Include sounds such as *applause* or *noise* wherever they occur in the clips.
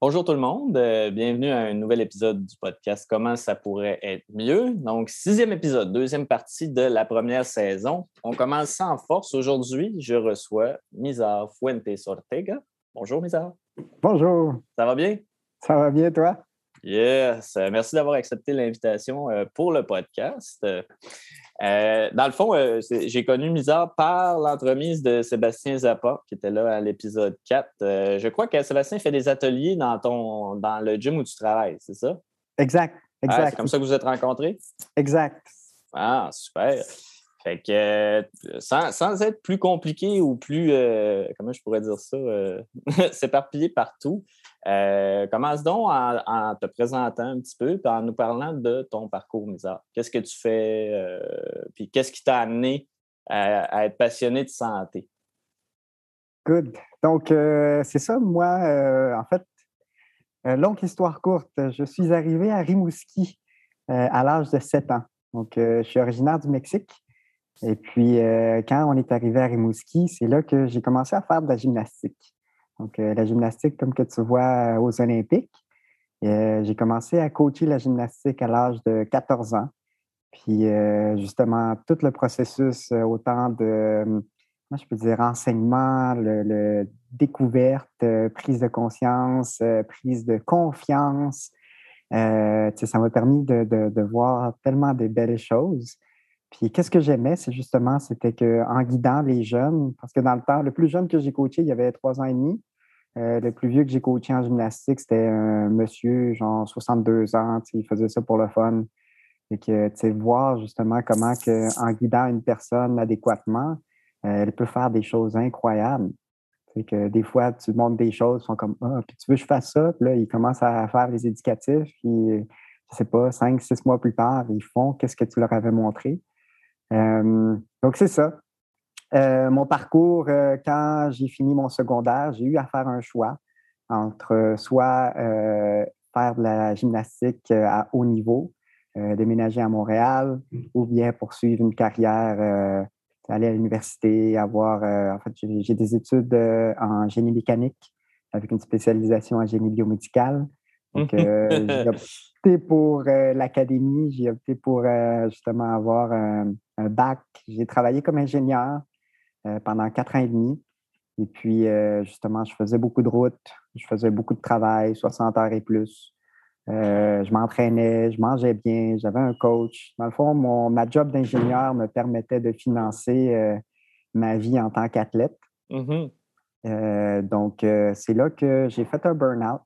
Bonjour tout le monde, euh, bienvenue à un nouvel épisode du podcast Comment ça pourrait être mieux. Donc, sixième épisode, deuxième partie de la première saison. On commence en force. Aujourd'hui, je reçois Mizar Fuentes Ortega. Bonjour Mizar. Bonjour. Ça va bien? Ça va bien, toi? Yes. Euh, merci d'avoir accepté l'invitation euh, pour le podcast. Euh, dans le fond, euh, j'ai connu Misard par l'entremise de Sébastien Zappa, qui était là à l'épisode 4. Euh, je crois que Sébastien fait des ateliers dans, ton, dans le gym où tu travailles, c'est ça? Exact, exact. c'est comme ça que vous êtes rencontrés? Exact. Ah, super. Fait que sans, être plus compliqué ou plus, comment je pourrais dire ça, *laughs* s'éparpiller partout, euh, commence donc en, te présentant un petit peu et en nous parlant de ton parcours misère. Qu'est-ce que tu fais, euh, puis qu'est-ce qui t'a amené à, être passionné de santé? Good. Donc, euh, c'est ça, moi, en fait, longue histoire courte, je suis arrivé à Rimouski à l'âge de 7 ans. Donc, je suis originaire du Mexique. Et puis, quand on est arrivé à Rimouski, c'est là que j'ai commencé à faire de la gymnastique. Donc, euh, la gymnastique, comme que tu vois euh, aux Olympiques. Euh, j'ai commencé à coacher la gymnastique à l'âge de 14 ans. Puis, justement, tout le processus, autant de, moi, je peux dire, enseignement, le, découverte, prise de conscience, prise de confiance. ça m'a permis de, de, voir tellement de belles choses. Puis qu'est-ce que j'aimais, c'est justement, c'était qu'en guidant les jeunes, parce que dans le temps, le plus jeune que j'ai coaché, il y avait trois ans et demi. Euh, le plus vieux que j'ai coaché en gymnastique, c'était un monsieur, genre 62 ans, il faisait ça pour le fun. Et que, tu sais, voir justement comment que, en guidant une personne adéquatement, euh, elle peut faire des choses incroyables. C'est que des fois, tu montres des choses, ils sont comme Ah, puis tu veux que je fasse ça? Puis là, ils commencent à faire les éducatifs, puis je sais pas, cinq, six mois plus tard, ils font qu'est-ce que tu leur avais montré. Euh, donc, c'est ça. Euh, mon parcours, euh, quand j'ai fini mon secondaire, j'ai eu à faire un choix entre soit faire de la gymnastique à haut niveau, déménager à Montréal, ou bien poursuivre une carrière, aller à l'université, avoir. en fait, j'ai des études en génie mécanique avec une spécialisation en génie biomédical. Donc, *laughs* j'ai opté pour l'académie, j'ai opté pour justement avoir un bac. J'ai travaillé comme ingénieur euh, pendant quatre ans et demi. Et puis, euh, justement, je faisais beaucoup de routes, je faisais beaucoup de travail, 60 heures et plus. Euh, je m'entraînais, je mangeais bien, j'avais un coach. Dans le fond, mon, ma job d'ingénieur me permettait de financer ma vie en tant qu'athlète. Mm-hmm. donc, c'est là que j'ai fait un burn-out.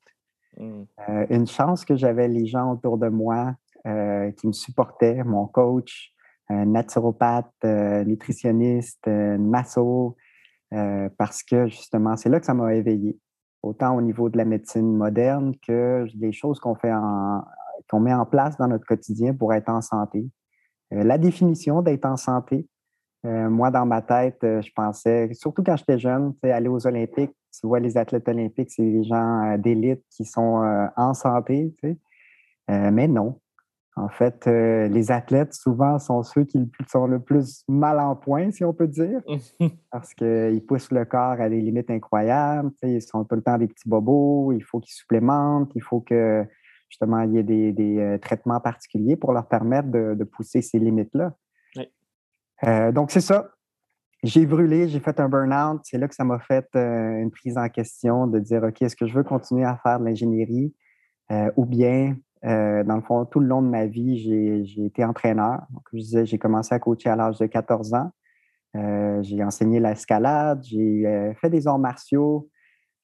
Mm. une chance que j'avais les gens autour de moi qui me supportaient, mon coach, un naturopathe, euh, nutritionniste, euh, masso, euh, parce que justement, c'est là que ça m'a éveillé, autant au niveau de la médecine moderne que des choses qu'on fait qu'on met en place dans notre quotidien pour être en santé. la définition d'être en santé, moi, dans ma tête, je pensais, surtout quand j'étais jeune, aller aux Olympiques, tu vois, les athlètes olympiques, c'est des gens d'élite qui sont en santé, mais non. En fait, euh, les athlètes, souvent, sont ceux qui sont le plus mal en point, si on peut dire, *laughs* parce qu'ils poussent le corps à des limites incroyables. Ils sont tout le temps des petits bobos, il faut qu'ils supplémentent, il faut que, justement, il y ait des, euh, traitements particuliers pour leur permettre de, pousser ces limites-là. Euh, donc, c'est ça. J'ai brûlé, j'ai fait un burn-out. C'est là que ça m'a fait une prise en question de dire, OK, est-ce que je veux continuer à faire de l'ingénierie ou bien euh, dans le fond, tout le long de ma vie, j'ai été entraîneur. Donc, je disais, j'ai commencé à coacher à l'âge de 14 ans. Euh, j'ai enseigné l'escalade, j'ai euh, fait des arts martiaux,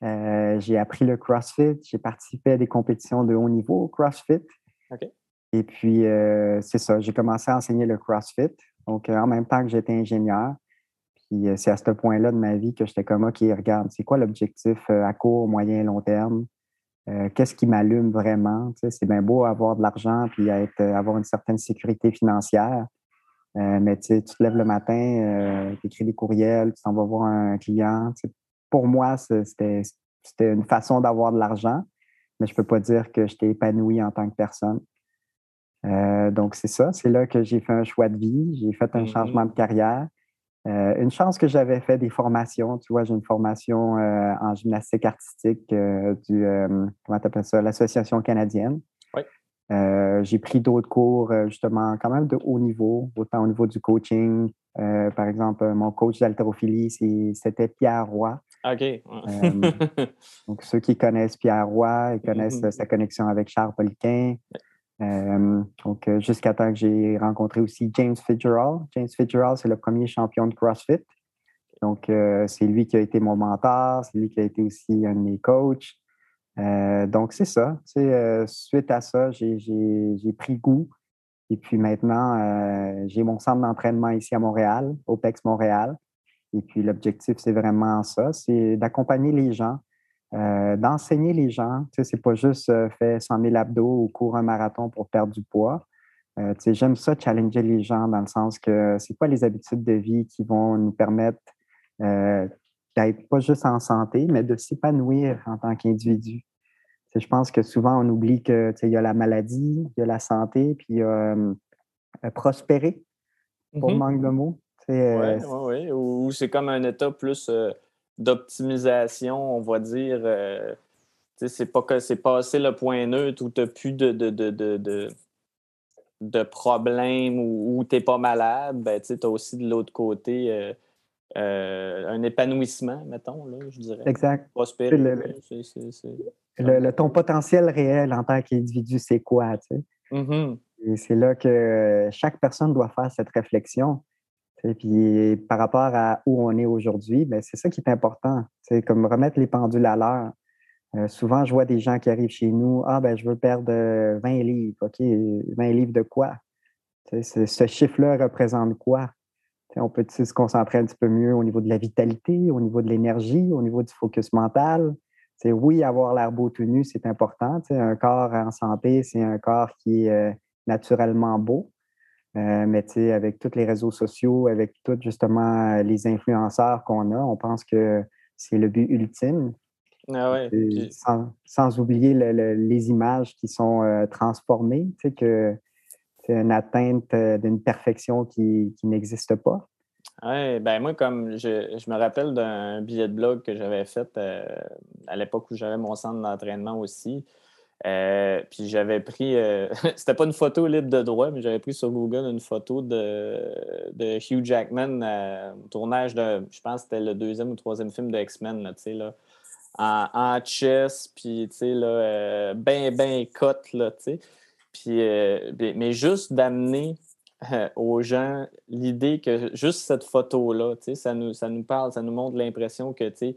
j'ai appris le CrossFit, j'ai participé à des compétitions de haut niveau CrossFit. Et puis, c'est ça, j'ai commencé à enseigner le CrossFit. Donc, en même temps que j'étais ingénieur. Puis, c'est à ce point-là de ma vie que j'étais comme, OK, regarde, c'est quoi l'objectif à court, moyen et long terme? Euh, qu'est-ce qui m'allume vraiment? c'est bien beau avoir de l'argent puis être, euh, avoir une certaine sécurité financière. Euh, mais tu te lèves le matin, tu écris des courriels, tu t'en vas voir un client. Pour moi, c'était une façon d'avoir de l'argent, mais je ne peux pas dire que j'étais épanoui en tant que personne. donc, c'est ça. C'est là que j'ai fait un choix de vie. J'ai fait un changement mm-hmm. de carrière. Une chance que j'avais fait des formations. Tu vois, j'ai une formation en gymnastique artistique du, comment tu ça, l'Association canadienne. Oui. j'ai pris d'autres cours, justement, quand même de haut niveau, autant au niveau du coaching. par exemple, mon coach d'haltérophilie, c'était Pierre Roy. OK. *laughs* donc, ceux qui connaissent Pierre Roy, ils connaissent mm-hmm. sa connexion avec Charles Poliquin. Donc, jusqu'à temps que j'ai rencontré aussi James Fitzgerald. James Fitzgerald, c'est le premier champion de CrossFit. Donc, c'est lui qui a été mon mentor, c'est lui qui a été aussi un de mes coachs. donc, c'est ça. suite à ça, j'ai pris goût. Et puis maintenant, j'ai mon centre d'entraînement ici à Montréal, OPEX Montréal. Et puis l'objectif, c'est vraiment ça, c'est d'accompagner les gens, euh, d'enseigner les gens. Tu sais, c'est pas juste euh, faire 100 000 abdos ou courir un marathon pour perdre du poids. Euh, tu sais, j'aime ça, challenger les gens dans le sens que c'est pas les habitudes de vie qui vont nous permettre d'être pas juste en santé, mais de s'épanouir en tant qu'individu. je pense que souvent, on oublie que il y a la maladie, il y a la santé, puis il y a prospérer, pour mm-hmm. manque de mots. Oui, oui, oui. Ou, c'est comme un état plus euh, d'optimisation, on va dire. Euh, c'est pas que c'est passé le point neutre où tu n'as plus de, de, de, de, problèmes ou, tu n'es pas malade. Ben, tu as aussi de l'autre côté euh, un épanouissement, mettons, là, je dirais. Exact. Prospérer. Le, ton potentiel réel en tant qu'individu, c'est quoi? Tu sais? Mm-hmm. Et c'est là que chaque personne doit faire cette réflexion. Et puis par rapport à où on est aujourd'hui, ben, c'est ça qui est important. C'est comme remettre les pendules à l'heure. Euh, souvent, je vois des gens qui arrivent chez nous. Ah, ben, je veux perdre 20 livres. OK, 20 livres de quoi? ce chiffre-là représente quoi? on peut se concentrer un petit peu mieux au niveau de la vitalité, au niveau de l'énergie, au niveau du focus mental. C'est oui, avoir l'air beau tout nu, c'est important. Un corps en santé, c'est un corps qui est euh, naturellement beau. Euh, mais avec tous les réseaux sociaux, avec tous justement les influenceurs qu'on a, on pense que c'est le but ultime. Ah ouais, sans, oublier les images qui sont euh, transformées, que c'est une atteinte euh, d'une perfection qui, n'existe pas. Oui, ben moi, comme je, je me rappelle d'un billet de blog que j'avais fait à l'époque où j'avais mon centre d'entraînement aussi. Euh, puis j'avais pris, euh, *laughs* c'était pas une photo libre de droit, mais j'avais pris sur Google une photo de, de Hugh Jackman, euh, tournage de, je pense que c'était le deuxième ou troisième film de X-Men, tu sais, là, en, en chess, puis tu sais, là, ben, ben cut, là, tu sais. Puis, mais juste d'amener aux gens l'idée que juste cette photo-là, tu sais, ça nous, ça nous parle, ça nous montre l'impression que, tu sais,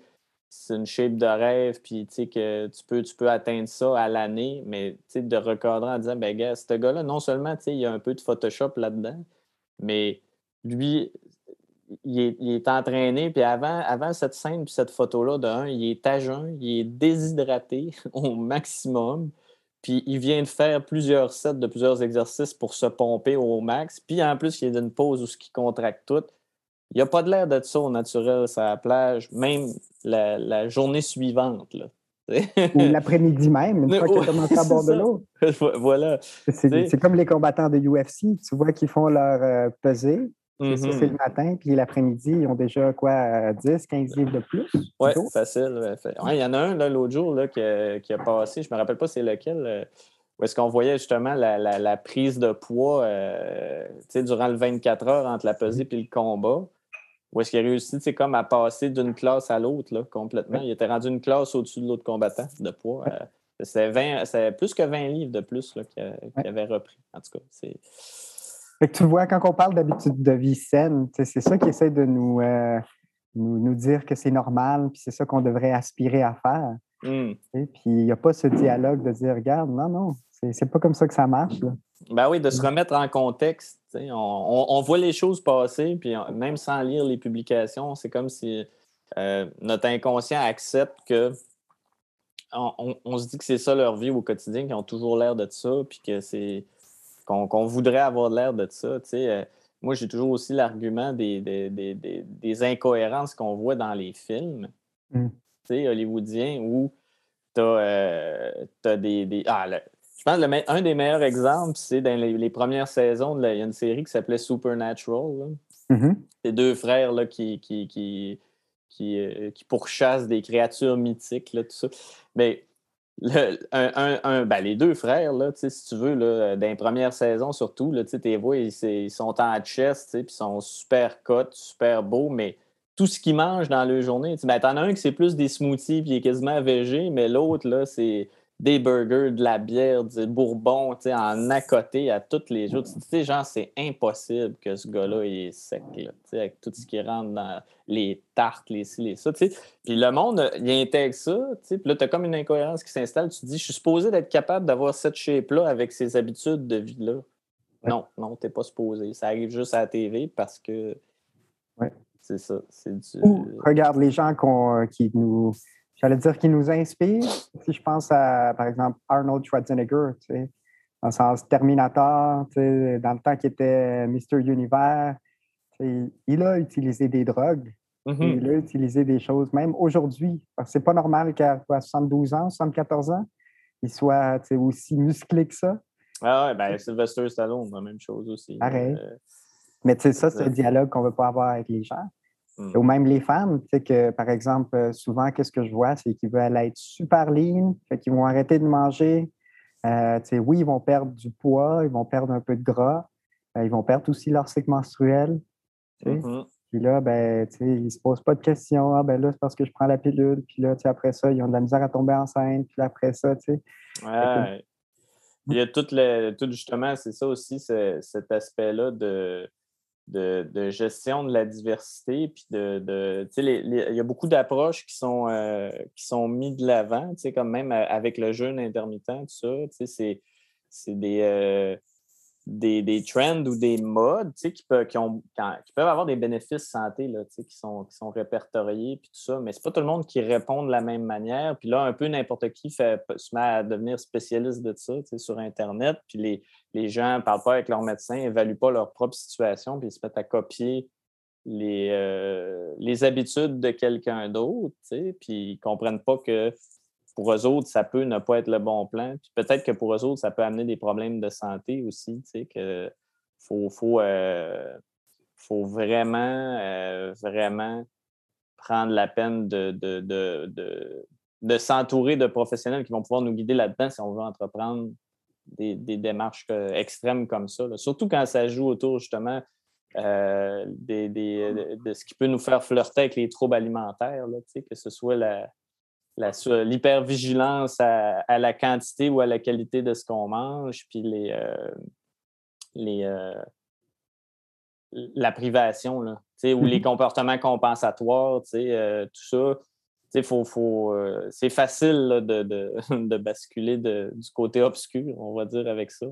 c'est une shape de rêve, puis tu sais que tu peux, tu peux atteindre ça à l'année, mais tu de recadrer en disant, ben gars, ce gars-là, non seulement, tu sais, il y a un peu de Photoshop là-dedans, mais lui, il est, entraîné, puis avant, avant cette scène, puis cette photo-là, d'un, il est à jeun, il est déshydraté *laughs* au maximum, puis il vient de faire plusieurs sets de plusieurs exercices pour se pomper au max, puis en plus, il est d'une pause où ce qui contracte tout. Il n'y a pas de l'air d'être ça au naturel sur la plage, même la, journée suivante. Là. Ou l'après-midi même, une *laughs* fois qu'il commence à bord de l'eau. voilà. C'est comme les combattants de UFC. Tu vois qu'ils font leur euh, pesée. C'est le mm-hmm. matin, puis l'après-midi, ils ont déjà quoi, 10, 15 livres de plus? Oui, facile. Il y en a un l'autre jour là, qui, a, passé, je ne me rappelle pas c'est lequel, euh, où est-ce qu'on voyait justement la, prise de poids euh, durant le 24 heures entre la pesée et le combat. Ou est-ce qu'il a réussi, c'est comme à passer d'une classe à l'autre, complètement. Il était rendu une classe au-dessus de l'autre combattant de poids. Euh, c'est plus que 20 livres de plus qu'il avait repris. En tout cas, c'est. tu vois, quand on parle d'habitude de vie saine, c'est ça qui essaie de nous, euh, nous, dire que c'est normal, puis c'est ça qu'on devrait aspirer à faire. Hmm. Et puis il n'y a pas ce dialogue de dire, regarde, non, non, c'est pas comme ça que ça marche. Ben oui, de se remettre en contexte. On, voit les choses passer, puis même sans lire les publications, c'est comme si euh, notre inconscient accepte que on, se dit que c'est ça leur vie au quotidien, qu'ils ont toujours l'air de ça, puis que c'est qu'on voudrait avoir l'air de ça. Euh, moi, j'ai toujours aussi l'argument des, des, incohérences qu'on voit dans les films mm. hollywoodiens où tu as, euh, des. Ah, je pense que un des meilleurs exemples, c'est dans les, premières saisons, il y a une série qui s'appelait Supernatural. Mm-hmm. Ces deux frères là, qui, qui, qui, qui, qui pourchassent des créatures mythiques, là, tout ça. Mais le, un, un, ben, les deux frères, là, si tu veux, là, dans les premières saisons surtout, là, tes ils, ils, sont en chest, puis ils sont super cut, super beaux, mais tout ce qu'ils mangent dans leur journée, ben, t'en as un qui c'est plus des smoothies, puis il est quasiment végé, mais l'autre, là, c'est des burgers, de la bière, du bourbon, en à côté à toutes les jours. Tu sais, genre, c'est impossible que ce gars-là est sec, là, avec tout ce qui rentre dans les tartes, les ci, les ça. Puis le monde, il intègre ça, puis là, tu as comme une incohérence qui s'installe. Tu te dis, je suis supposé d'être capable d'avoir cette shape-là avec ces habitudes de vie-là. Non, non, tu n'es pas supposé. Ça arrive juste à la TV parce que. Ouais. C'est ça. C'est du... regarde les gens qui nous j'allais dire qui nous inspire. Si je pense à, par exemple, Arnold Schwarzenegger, tu sais, dans le sens Terminator, tu sais, dans le temps qu'il était Mr. Univers, il a utilisé des drogues. Mm-hmm. Il a utilisé des choses, même aujourd'hui. C'est pas normal qu'à 72 ans, 74 ans, il soit aussi musclé que ça. Ah ouais, ben Sylvester Stallone, la même chose aussi. Pareil. Euh, Mais tu sais, ça, c'est un dialogue qu'on ne veut pas avoir avec les gens. Mm. Ou même les femmes, tu sais, que par exemple, euh, souvent, qu'est-ce que je vois, c'est qu'ils veulent être super lean, fait qu'ils vont arrêter de manger. Euh, tu sais, oui, ils vont perdre du poids, ils vont perdre un peu de gras, euh, ils vont perdre aussi leur cycle menstruel. Tu sais. Mm-hmm. Puis là, ben, tu sais, ils ne se posent pas de questions. Ah, ben là, c'est parce que je prends la pilule. Puis là, tu sais, après ça, ils ont de la misère à tomber enceinte. Puis après ça, tu sais. Ouais. Il y a tout, le, tout justement, c'est ça aussi, cet aspect-là de de, gestion de la diversité. Puis de, il y a beaucoup d'approches qui sont, euh, qui sont mises de l'avant, comme même avec le jeûne intermittent, tout ça. C'est des, euh, des, trends ou des modes qui, peuvent, avoir des bénéfices santé là, qui, sont, répertoriés, puis tout ça, mais c'est pas tout le monde qui répond de la même manière. Puis là, un peu n'importe qui fait, se met à devenir spécialiste de ça sur Internet, puis les, les gens ne parlent pas avec leur médecin, n'évaluent pas leur propre situation, puis ils se mettent à copier les, euh, les habitudes de quelqu'un d'autre, puis ils ne comprennent pas que pour eux autres, ça peut ne pas être le bon plan. peut-être que pour eux autres, ça peut amener des problèmes de santé aussi, tu sais, que faut, faut, euh, faut vraiment, euh, vraiment prendre la peine de, de, de, s'entourer de professionnels qui vont pouvoir nous guider là-dedans si on veut entreprendre des, démarches euh, extrêmes comme ça. Surtout quand ça joue autour justement des, de, ce qui peut nous faire flirter avec les troubles alimentaires, là, que ce soit la, l'hypervigilance à, la quantité ou à la qualité de ce qu'on mange, puis les, euh, les, euh, la privation, là, ou les mm-hmm. comportements compensatoires, euh, tout ça. Faut, faut, c'est facile de, de, *laughs* basculer du côté obscur, on va dire, avec ça.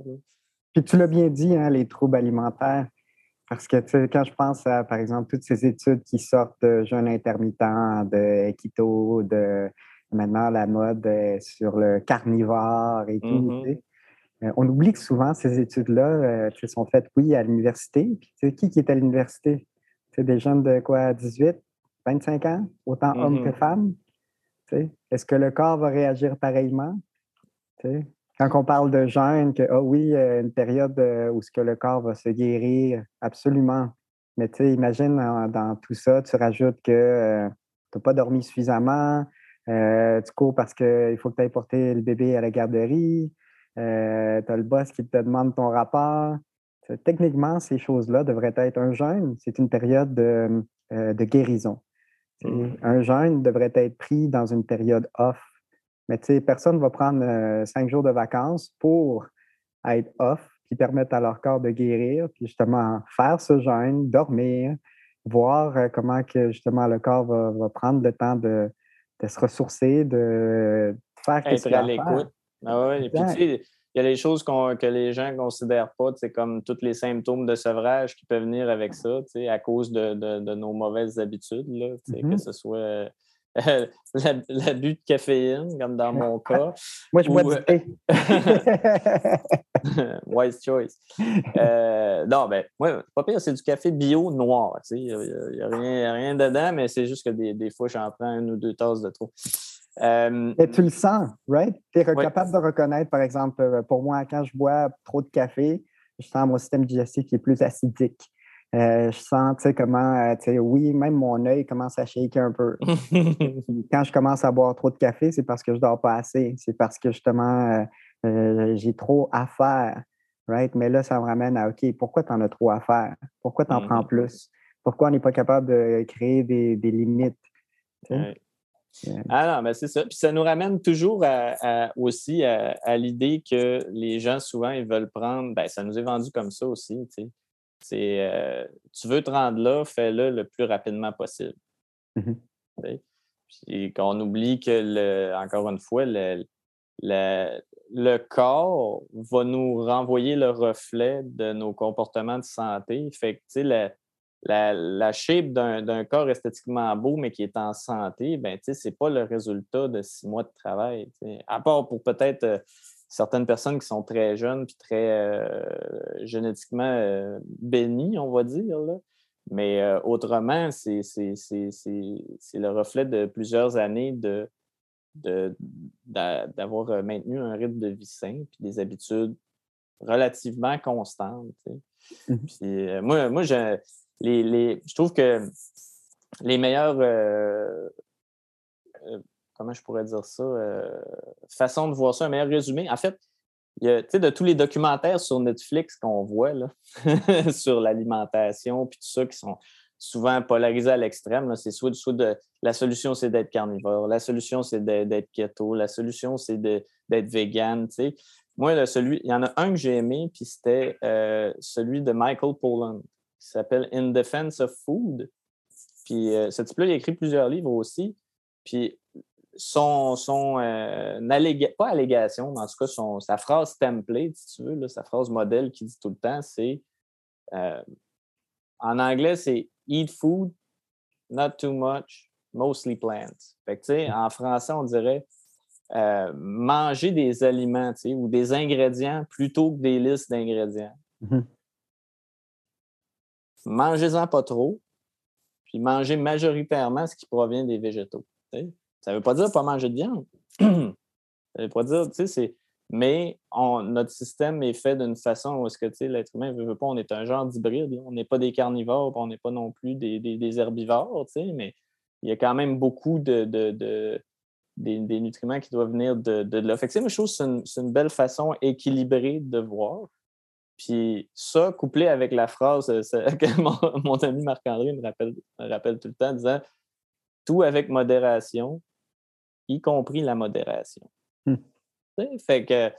Puis tu l'as bien dit, hein, les troubles alimentaires. Parce que quand je pense à, par exemple, toutes ces études qui sortent de jeûne intermittent, de keto, de maintenant la mode sur le carnivore et tout. Mm-hmm. Euh, on oublie que souvent ces études-là euh, sont faites, oui, à l'université. Puis, qui qui est à l'université? C'est des jeunes de quoi, 18, 25 ans, autant hommes que mm-hmm. femmes? Est-ce que le corps va réagir pareillement? Quand on parle de jeûne, que, ah oui, euh, une période où ce que le corps va se guérir, absolument. Mais tu imagine dans, tout ça, tu rajoutes que tu n'as pas dormi suffisamment, euh, tu cours parce qu'il faut que tu ailles porter le bébé à la garderie. Euh, tu as le boss qui te demande ton rapport. Techniquement, ces choses-là devraient être un jeûne. C'est une période de, euh, guérison. Mmh. Un jeûne devrait être pris dans une période off. Mais personne ne va prendre cinq jours de vacances pour être off, qui permettent à leur corps de guérir, puis justement faire ce jeûne, dormir, voir comment que justement le corps va prendre le temps de, de se ressourcer, de faire quelque chose. à l'écoute. Ah Et puis, tu sais, il y a des choses que les gens ne considèrent pas, c'est comme tous les symptômes de sevrage qui peuvent venir avec ça, à cause de, de, nos mauvaises habitudes, là, que mm-hmm. ce soit *laughs* l'abus de caféine, comme dans mon *laughs* cas. Moi, je bois du thé. *laughs* Wise choice. Euh, non, ben, moi, pas pire, c'est du café bio noir. Il n'y a, rien, rien dedans, mais c'est juste que des, des fois, j'en prends une ou deux tasses de trop. Euh, Et tu le sens, right? Tu es capable de reconnaître, par exemple, euh, pour moi, quand je bois trop de café, je sens mon système digestif qui est plus acidique. Je sens, tu sais, comment, tu sais, oui, même mon œil commence à shaker un peu. *laughs* Quand je commence à boire trop de café, c'est parce que je dors pas assez. C'est parce que justement, j'ai trop à faire. Right? Mais là, ça me ramène à OK, pourquoi tu en as trop à faire? Pourquoi tu en prends mm-hmm. plus? Pourquoi on n'est pas capable de créer des, limites? Ah non, mais c'est ça. Puis ça nous ramène toujours aussi à, l'idée que les gens, souvent, ils veulent prendre. Ben, ça nous est vendu comme ça aussi. C'est euh, tu veux te rendre là, fais-le le plus rapidement possible. Mm-hmm. Puis qu'on oublie que, le, encore une fois, le, le, corps va nous renvoyer le reflet de nos comportements de santé. Fait que, tu sais, la, la, shape d'un corps esthétiquement beau, mais qui est en santé, ben, ce n'est pas le résultat de six mois de travail. À part pour peut-être euh, certaines personnes qui sont très jeunes puis très euh, génétiquement euh, bénies, on va dire. Là. Mais autrement, c'est le reflet de plusieurs années de, d'avoir maintenu un rythme de vie sain puis des habitudes relativement constantes. Mmh puis, moi, moi je, les, je trouve que les meilleures, euh, euh, comment je pourrais dire ça, euh, façon de voir ça, un meilleur résumé. En fait, il y a, de tous les documentaires sur Netflix qu'on voit là, *laughs* sur l'alimentation, puis tout ça, qui sont souvent polarisés à l'extrême, c'est soit, de la solution, c'est d'être carnivore, la solution, c'est d'être keto, la solution, c'est d'être vegan. Moi, celui, il y en a un que j'ai aimé, puis c'était celui de Michael Pollan qui s'appelle In Defense of Food. Puis euh, ce type-là, il a écrit plusieurs livres aussi. Puis son, son euh, pas allégation, mais en tout cas, son, sa phrase template, si tu veux, sa phrase modèle qui dit tout le temps, c'est euh, en anglais, c'est Eat food, not too much, mostly plants. Fait que, tu sais, en français, on dirait manger des aliments ou des ingrédients plutôt que des listes d'ingrédients. Mm-hmm mangez-en pas trop, puis mangez majoritairement ce qui provient des végétaux. Ça ne veut pas dire pas manger de viande. *clears throat* ça ne veut pas dire, tu sais, c'est. Mais notre système est fait d'une façon où est-ce que l'être humain ne veut, pas, on est un genre d'hybride. On n'est pas des carnivores, on n'est pas non plus des, des, herbivores, mais il y a quand même beaucoup de, des, nutriments qui doivent venir de, de, là. Fait que, je trouve que c'est une, belle façon équilibrée de voir. Puis ça, couplé avec la phrase euh, *laughs* que mon, ami Marc-André me rappelle, rappelle tout le temps, disant tout avec modération, y compris la modération. Hmm. Fait que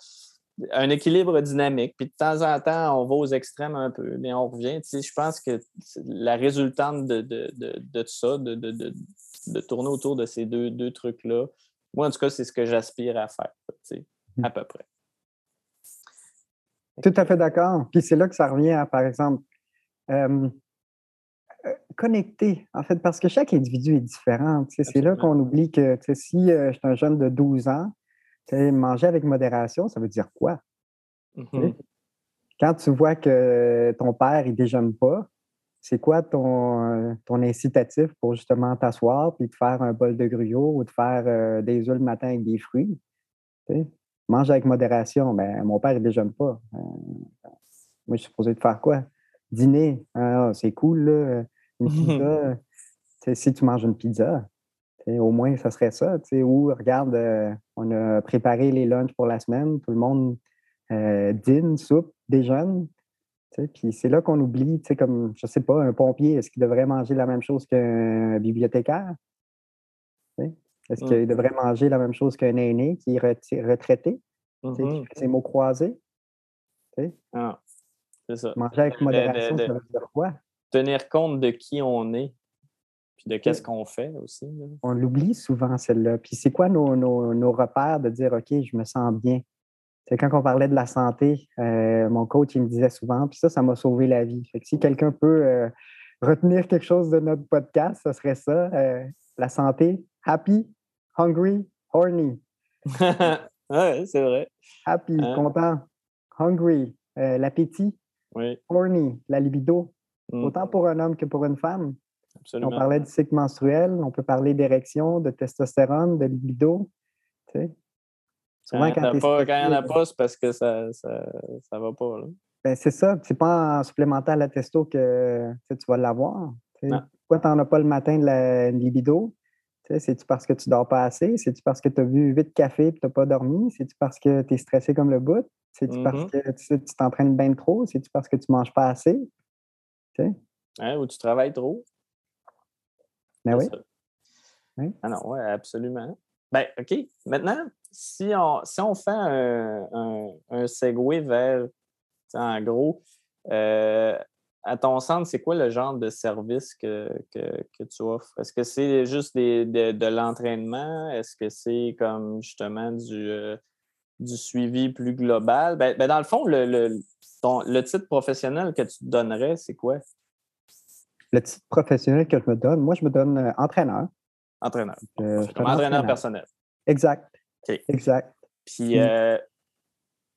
un équilibre dynamique. Puis de temps en temps, on va aux extrêmes un peu, mais on revient. Je pense que la résultante de, de, de, ça, de, de, tourner autour de ces deux, deux trucs-là, moi, en tout cas, c'est ce que j'aspire à faire, hmm. à peu près. Tout à fait d'accord. Puis c'est là que ça revient à, par exemple, euh, connecter, en fait, parce que chaque individu est différent. C'est là qu'on oublie que si euh, je suis un jeune de 12 ans, manger avec modération, ça veut dire quoi? Mm-hmm. Quand tu vois que ton père, il déjeune pas, c'est quoi ton, ton incitatif pour justement t'asseoir puis te faire un bol de gruau ou de faire euh, des œufs le matin avec des fruits? Mange avec modération. Ben, mon père, il ne déjeune pas. Euh, moi, je suis supposé de faire quoi? Dîner. Ah, c'est cool, là. Une pizza. *laughs* si tu manges une pizza, au moins, ça serait ça. Ou, regarde, euh, on a préparé les lunchs pour la semaine. Tout le monde euh, dîne, soupe, déjeune. Puis c'est là qu'on oublie, comme, je sais pas, un pompier, est-ce qu'il devrait manger la même chose qu'un bibliothécaire? Est-ce qu'il devrait manger la même chose qu'un aîné qui est retraité, qui mm-hmm. fait ses mots croisés? Ah, c'est ça. Manger avec modération, ça veut dire quoi? Tenir compte de qui on est, puis de qu'est-ce qu'on fait aussi. On l'oublie souvent, celle-là. Puis c'est quoi nos, nos, repères de dire, OK, je me sens bien? C'est quand on parlait de la santé, euh, mon coach, il me disait souvent, puis ça, ça m'a sauvé la vie. Fait que si quelqu'un peut euh, retenir quelque chose de notre podcast, ce serait ça. Euh, la santé, happy, hungry, horny. *laughs* oui, c'est vrai. Happy, hein? content. Hungry, l'appétit. Oui. Horny, la libido. Mm. Autant pour un homme que pour une femme. Absolument. On parlait du cycle menstruel, on peut parler d'érection, de testostérone, de libido. Tu sais. quand, il n'y en a pas, c'est parce que ça ne ça, ça va pas. Là. Ben, c'est ça. C'est pas en supplémentant la testo que tu vas l'avoir. Pourquoi tu n'en as pas le matin de la libido? C'est-tu parce que tu dors pas assez? C'est-tu parce que tu as vu huit cafés et tu n'as pas dormi? C'est-tu parce que tu es stressé comme le bout? C'est-tu parce Mm-hmm. que tu t'entraînes bien trop? C'est-tu parce que tu manges pas assez? Hein, ou tu travailles trop? Ben oui. Ah non, oui, absolument. Ben, OK. Maintenant, si on, si on fait un, un, un segue vers, en gros, euh, à ton centre, c'est quoi le genre de service que, que, que tu offres? Est-ce que c'est juste des, de, de l'entraînement? Est-ce que c'est comme justement du, euh, du suivi plus global? Ben, ben, dans le fond, le, le, ton, le titre professionnel que tu te donnerais, c'est quoi? Le titre professionnel que je me donne, moi, je me donne euh, entraîneur. Entraîneur. Euh, Comme un entraîneur personnel. Exact. Exact. Puis, Mm. euh,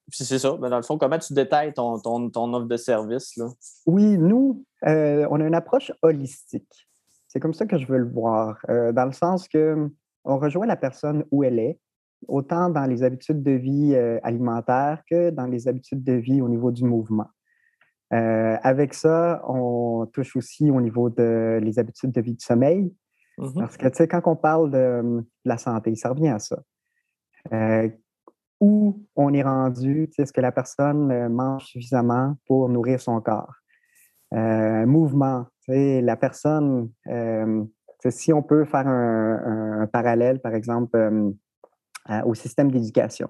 puis c'est ça. Ben, dans le fond, comment tu détailles ton, ton, ton offre de service? Là? Oui, nous, on a une approche holistique. C'est comme ça que je veux le voir, dans le sens que on rejoint la personne où elle est, autant dans les habitudes de vie euh, alimentaires que dans les habitudes de vie au niveau du mouvement. Euh, avec ça, on touche aussi au niveau de les habitudes de vie du sommeil, Mhm. parce que, tu sais, quand on parle de, de la santé, ça revient à ça. Euh, où on est rendu, tu sais, est-ce que la personne euh, mange suffisamment pour nourrir son corps? Euh, mouvement, tu sais, la personne, euh, tu sais, si on peut faire un, parallèle, par exemple, euh, au système d'éducation.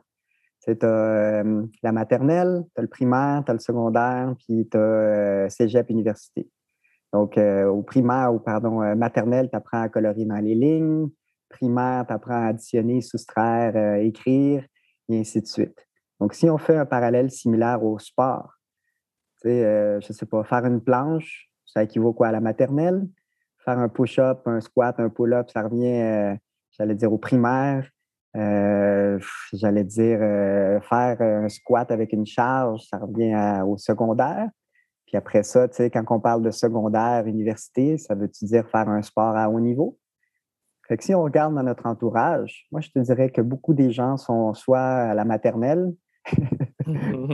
Tu as la maternelle, tu as le primaire, tu as le secondaire, puis tu as cégep université. Donc, euh, au primaire, ou pardon, euh, maternelle, tu apprends à colorer dans les lignes. Primaire, tu apprends à additionner, soustraire, euh, écrire, et ainsi de suite. Donc, si on fait un parallèle similaire au sport, tu sais, euh, je ne sais pas, faire une planche, ça équivaut quoi à la maternelle? Faire un push-up, un squat, un pull-up, ça revient, euh, j'allais dire, au primaire. Euh, j'allais dire, euh, faire un squat avec une charge, ça revient à- au secondaire. Puis après ça, tu sais, quand on parle de secondaire, université, ça veut-tu dire faire un sport à haut niveau? Fait que si on regarde dans notre entourage, moi, je te dirais que beaucoup des gens sont soit à la maternelle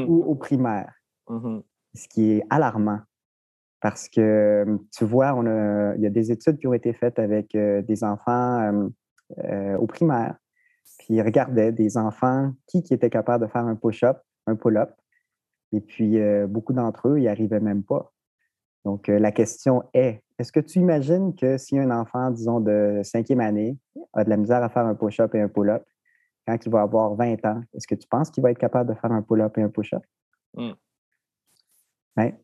ou au primaire, Mhm. ce qui est alarmant. Parce que, tu vois, on a, il y a des études qui ont été faites avec euh, des enfants euh, euh, au primaire. Puis ils regardaient des enfants qui, qui étaient capables de faire un push-up, un pull-up. Et puis, euh, beaucoup d'entre eux, ils n'y arrivaient même pas. Donc, euh, la question est, est-ce que tu imagines que si un enfant, disons, de cinquième année a de la misère à faire un push-up et un pull-up, quand il va avoir 20 ans, est-ce que tu penses qu'il va être capable de faire un pull-up et un push-up? Mm. Ouais.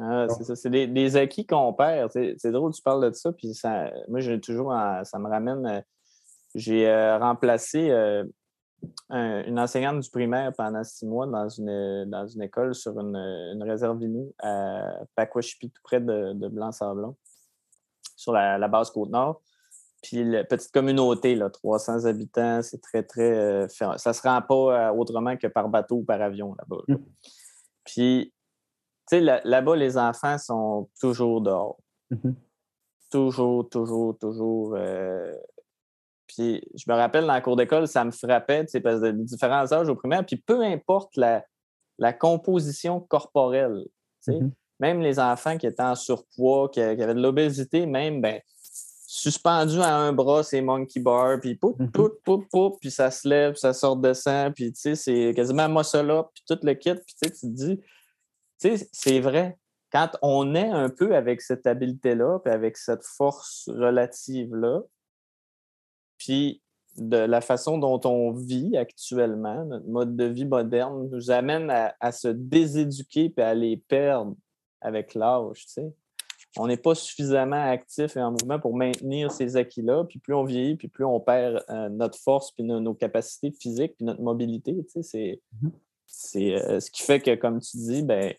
Ah, c'est ça, c'est des, des acquis qu'on perd. C'est drôle, tu parles de ça, puis ça, moi, j'ai toujours, en- ça me ramène. Euh, J'ai euh, remplacé euh, un- une enseignante du primaire pendant six mois dans une, dans une école sur une, une réserve Inou à Pakwashipi, tout près de, de Blanc-Sablon, sur la, la base Côte-Nord. Puis, la petite communauté, là, 300 habitants, c'est très, très. euh, ça ne se rend pas euh, autrement que par bateau ou par avion là-bas. là. Mm. Puis, tu sais, là- là-bas, les enfants sont toujours dehors. Mhm. Toujours, toujours, toujours. euh, Puis, je me rappelle dans la cour d'école, ça me frappait, tu sais, parce que de différents âges au primaire, puis peu importe la, la composition corporelle, tu sais, Mhm. même les enfants qui étaient en surpoids, qui, qui avaient de l'obésité, même, ben, suspendus à un bras, c'est monkey bar, puis pouf, Mhm. pouf, pouf, pouf, puis ça se lève, puis ça sort de sang, puis tu sais, c'est quasiment muscle up, puis tout le kit, puis tu sais, tu te dis, tu sais, c'est vrai. Quand on est un peu avec cette habileté-là, puis avec cette force relative-là, puis de la façon dont on vit actuellement, notre mode de vie moderne nous amène à, à se déséduquer puis à les perdre avec l'âge. On n'est pas suffisamment actif et en mouvement pour maintenir ces acquis-là. Puis plus on vieillit, puis plus on perd euh, notre force, puis nos, nos capacités physiques, puis notre mobilité. C'est, c'est euh, ce qui fait que, comme tu dis, ben,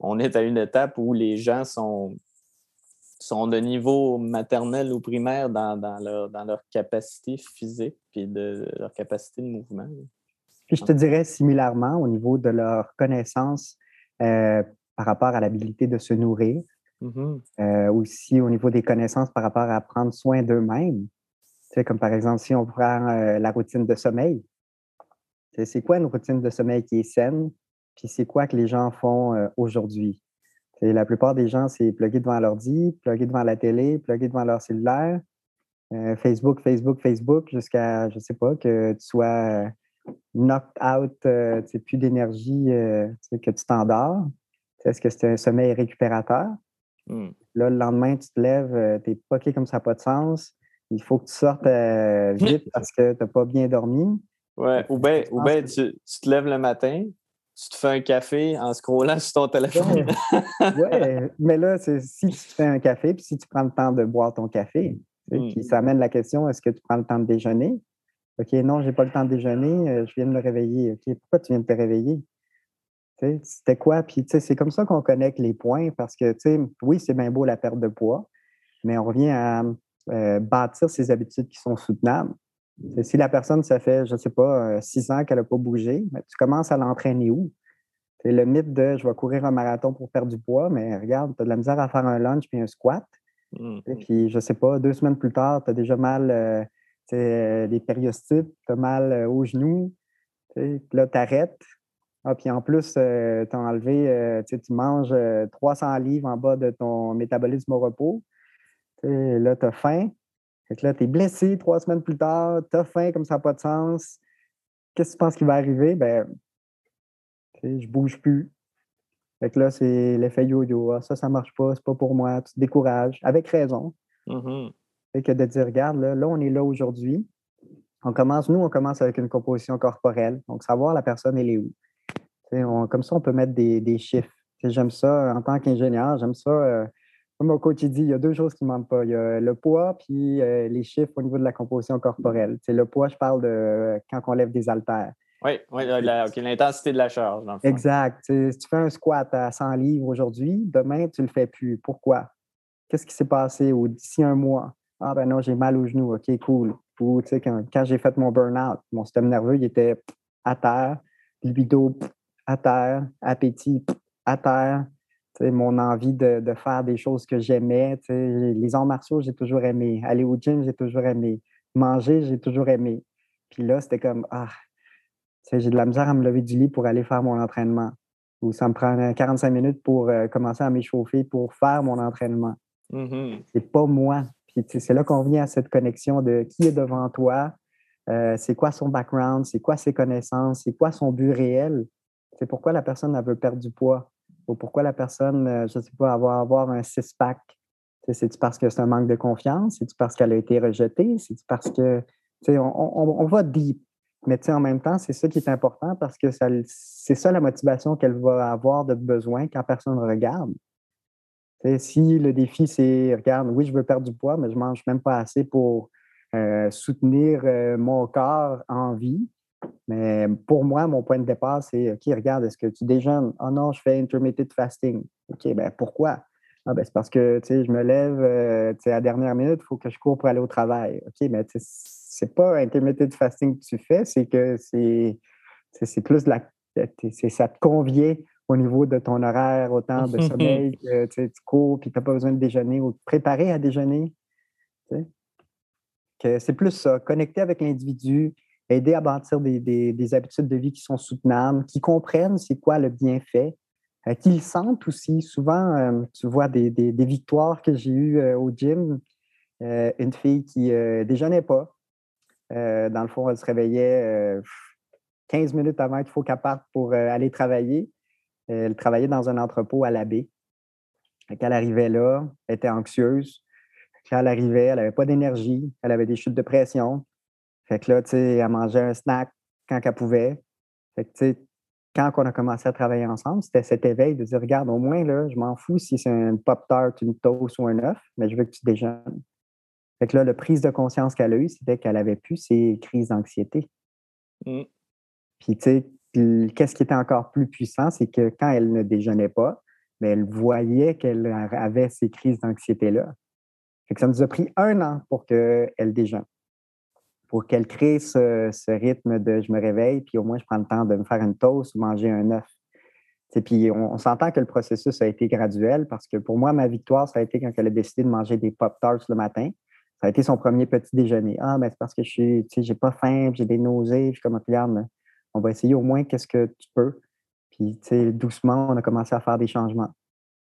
on est à une étape où les gens sont, sont de niveau maternel ou primaire dans, dans leur, dans leur capacité physique puis de leur capacité de mouvement. Puis je te dirais similairement au niveau de leur connaissance euh, par rapport à l'habilité de se nourrir, Mhm. euh, aussi au niveau des connaissances par rapport à prendre soin d'eux-mêmes. Tu sais, comme par exemple, si on prend euh, la routine de sommeil, tu sais, c'est quoi une routine de sommeil qui est saine, puis c'est quoi que les gens font euh, aujourd'hui. La plupart des gens, c'est pluguer devant l'ordi, pluguer devant la télé, pluguer devant leur cellulaire, euh, Facebook, Facebook, Facebook, jusqu'à, je ne sais pas, que tu sois knocked out, tu sais, plus d'énergie, que tu t'endors. Est-ce que c'est un sommeil récupérateur? Hmm. Là, le lendemain, tu te lèves, tu es poqué comme ça n'a pas de sens. Il faut que tu sortes vite *laughs* parce que tu n'as pas bien dormi. Ouais, ou bien ou ben, tu, te lèves le matin, tu te fais un café en scrollant sur ton téléphone. Oui, mais là, si tu te fais un café, puis si tu prends le temps de boire ton café, puis hmm. ça amène la question est-ce que tu prends le temps de déjeuner? OK, non, je n'ai pas le temps de déjeuner, euh, je viens de me réveiller. OK, pourquoi tu viens de te réveiller? C'était quoi? Puis, c'est comme ça qu'on connecte les points parce que, oui, c'est bien beau la perte de poids, mais on revient à euh, bâtir ces habitudes qui sont soutenables. Si la personne, ça fait, je ne sais pas, euh, six ans qu'elle n'a pas bougé, ben, tu commences à l'entraîner où? C'est le mythe de je vais courir un marathon pour perdre du poids, mais regarde, tu as de la misère à faire un lunch puis un squat. Et mmh. puis, je ne sais pas, deux semaines plus tard, tu as déjà mal euh, euh les périostites, tu as mal aux genoux. Là, tu arrêtes. Ah, puis en plus, tu as enlevé, tu manges 300 livres en bas de ton métabolisme au repos. là, tu as faim. Fait que là, tu es blessé trois semaines plus tard, tu as faim comme ça n'a pas de sens. Qu'est-ce que tu penses qui va arriver? Ben, je bouge plus. Fait que là, c'est l'effet yo-yo. Ah, ça, ça marche pas, c'est pas pour moi. Tu te décourages, avec raison. Mm Fait que de dire, regarde, là, là on est là aujourd'hui. On commence, nous, on commence avec une composition corporelle. Donc, savoir la personne, elle est où. comme ça, on peut mettre des, des chiffres. J'aime ça en tant qu'ingénieur, j'aime ça. Euh, mon coach, il dit il y a deux choses qui ne manquent pas. Il y a le poids puis euh, les chiffres au niveau de la composition corporelle. C'est le poids, je parle de euh, quand on lève des haltères. Oui, oui l'intensité de la charge. exact. si tu fais un squat à 100 livres aujourd'hui, demain, tu ne le fais plus. Pourquoi? Qu'est-ce qui s'est passé? Ou d'ici un mois? Ah ben non, j'ai mal au genou. OK, cool. Ou quand, quand j'ai fait mon burn-out, mon système nerveux, il était à terre, libido à terre, appétit à terre, mon envie de, faire des choses que j'aimais. Les arts martiaux, j'ai toujours aimé. Aller au gym, j'ai toujours aimé. Manger, j'ai toujours aimé. Puis là, c'était comme, ah, j'ai de la misère à me lever du lit pour aller faire mon entraînement. Ou ça me prend 45 minutes pour euh, commencer à m'échauffer pour faire mon entraînement. Mm-hmm. C'est pas moi. Puis c'est là qu'on vient à cette connexion de qui est devant toi, euh, c'est quoi son background, c'est quoi ses connaissances, c'est quoi son but réel. C'est pourquoi la personne veut perdre du poids pourquoi la personne, euh, je ne sais pas, avoir, avoir un six-pack? C'est-tu parce que c'est un manque de confiance? C'est-tu parce qu'elle a été rejetée? C'est-tu parce que, on, va deep. Mais en même temps, c'est ça qui est important parce que c'est ça la motivation qu'elle va avoir de besoin quand personne ne regarde. si le défi, c'est, regarde, oui, je veux perdre du poids, mais je mange même pas assez pour euh, soutenir euh, mon corps en vie, mais pour moi, mon point de départ, c'est OK, regarde, est-ce que tu déjeunes? Oh non, je fais intermittent fasting. OK, ben pourquoi? Ah, ben c'est parce que je me lève euh, à la dernière minute, il faut que je cours pour aller au travail. OK, mais c'est pas intermittent fasting que tu fais, c'est que c'est plus de la. Ça te convient au niveau de ton horaire, autant de sommeil *laughs* que tu cours, puis tu n'as pas besoin de déjeuner ou de préparer à déjeuner. C'est plus ça, connecter avec l'individu, aider à bâtir des, habitudes de vie qui sont soutenables, qui comprennent c'est quoi le bienfait, euh, qu'ils sentent aussi. Souvent, euh, tu vois des, victoires que j'ai eues euh, au gym. une fille qui déjeunait pas. dans le fond, elle se réveillait 15 minutes avant qu'il faut qu'elle parte pour aller travailler. Elle travaillait dans un entrepôt à la baie. Quand elle arrivait là, elle était anxieuse. Quand elle arrivait, elle n'avait pas d'énergie, elle avait des chutes de pression. Fait que là, tu sais, elle mangeait un snack quand elle pouvait. Fait que, tu sais, quand on a commencé à travailler ensemble, c'était cet éveil de dire, regarde, au moins, là, je m'en fous si c'est un Pop-Tart, une toast ou un œuf, mais je veux que tu déjeunes. Fait que là, la prise de conscience qu'elle a eue, c'était qu'elle avait plus ses crises d'anxiété. Mmh. Puis, tu sais, qu'est-ce qui était encore plus puissant, c'est que quand elle ne déjeunait pas, mais elle voyait qu'elle avait ces crises d'anxiété-là. Fait que ça nous a pris un an pour qu'elle déjeune pour qu'elle crée ce, rythme de je me réveille, puis au moins je prends le temps de me faire une toast ou manger un œuf. Puis on, s'entend que le processus a été graduel parce que pour moi, ma victoire, ça a été quand elle a décidé de manger des Pop-Tarts le matin. Ça a été son premier petit déjeuner. Ah, ben c'est parce que je suis, j'ai pas faim, j'ai des nausées. Je suis comme, regarde, on va essayer au moins qu'est-ce que tu peux. Puis, tu sais, doucement, on a commencé à faire des changements.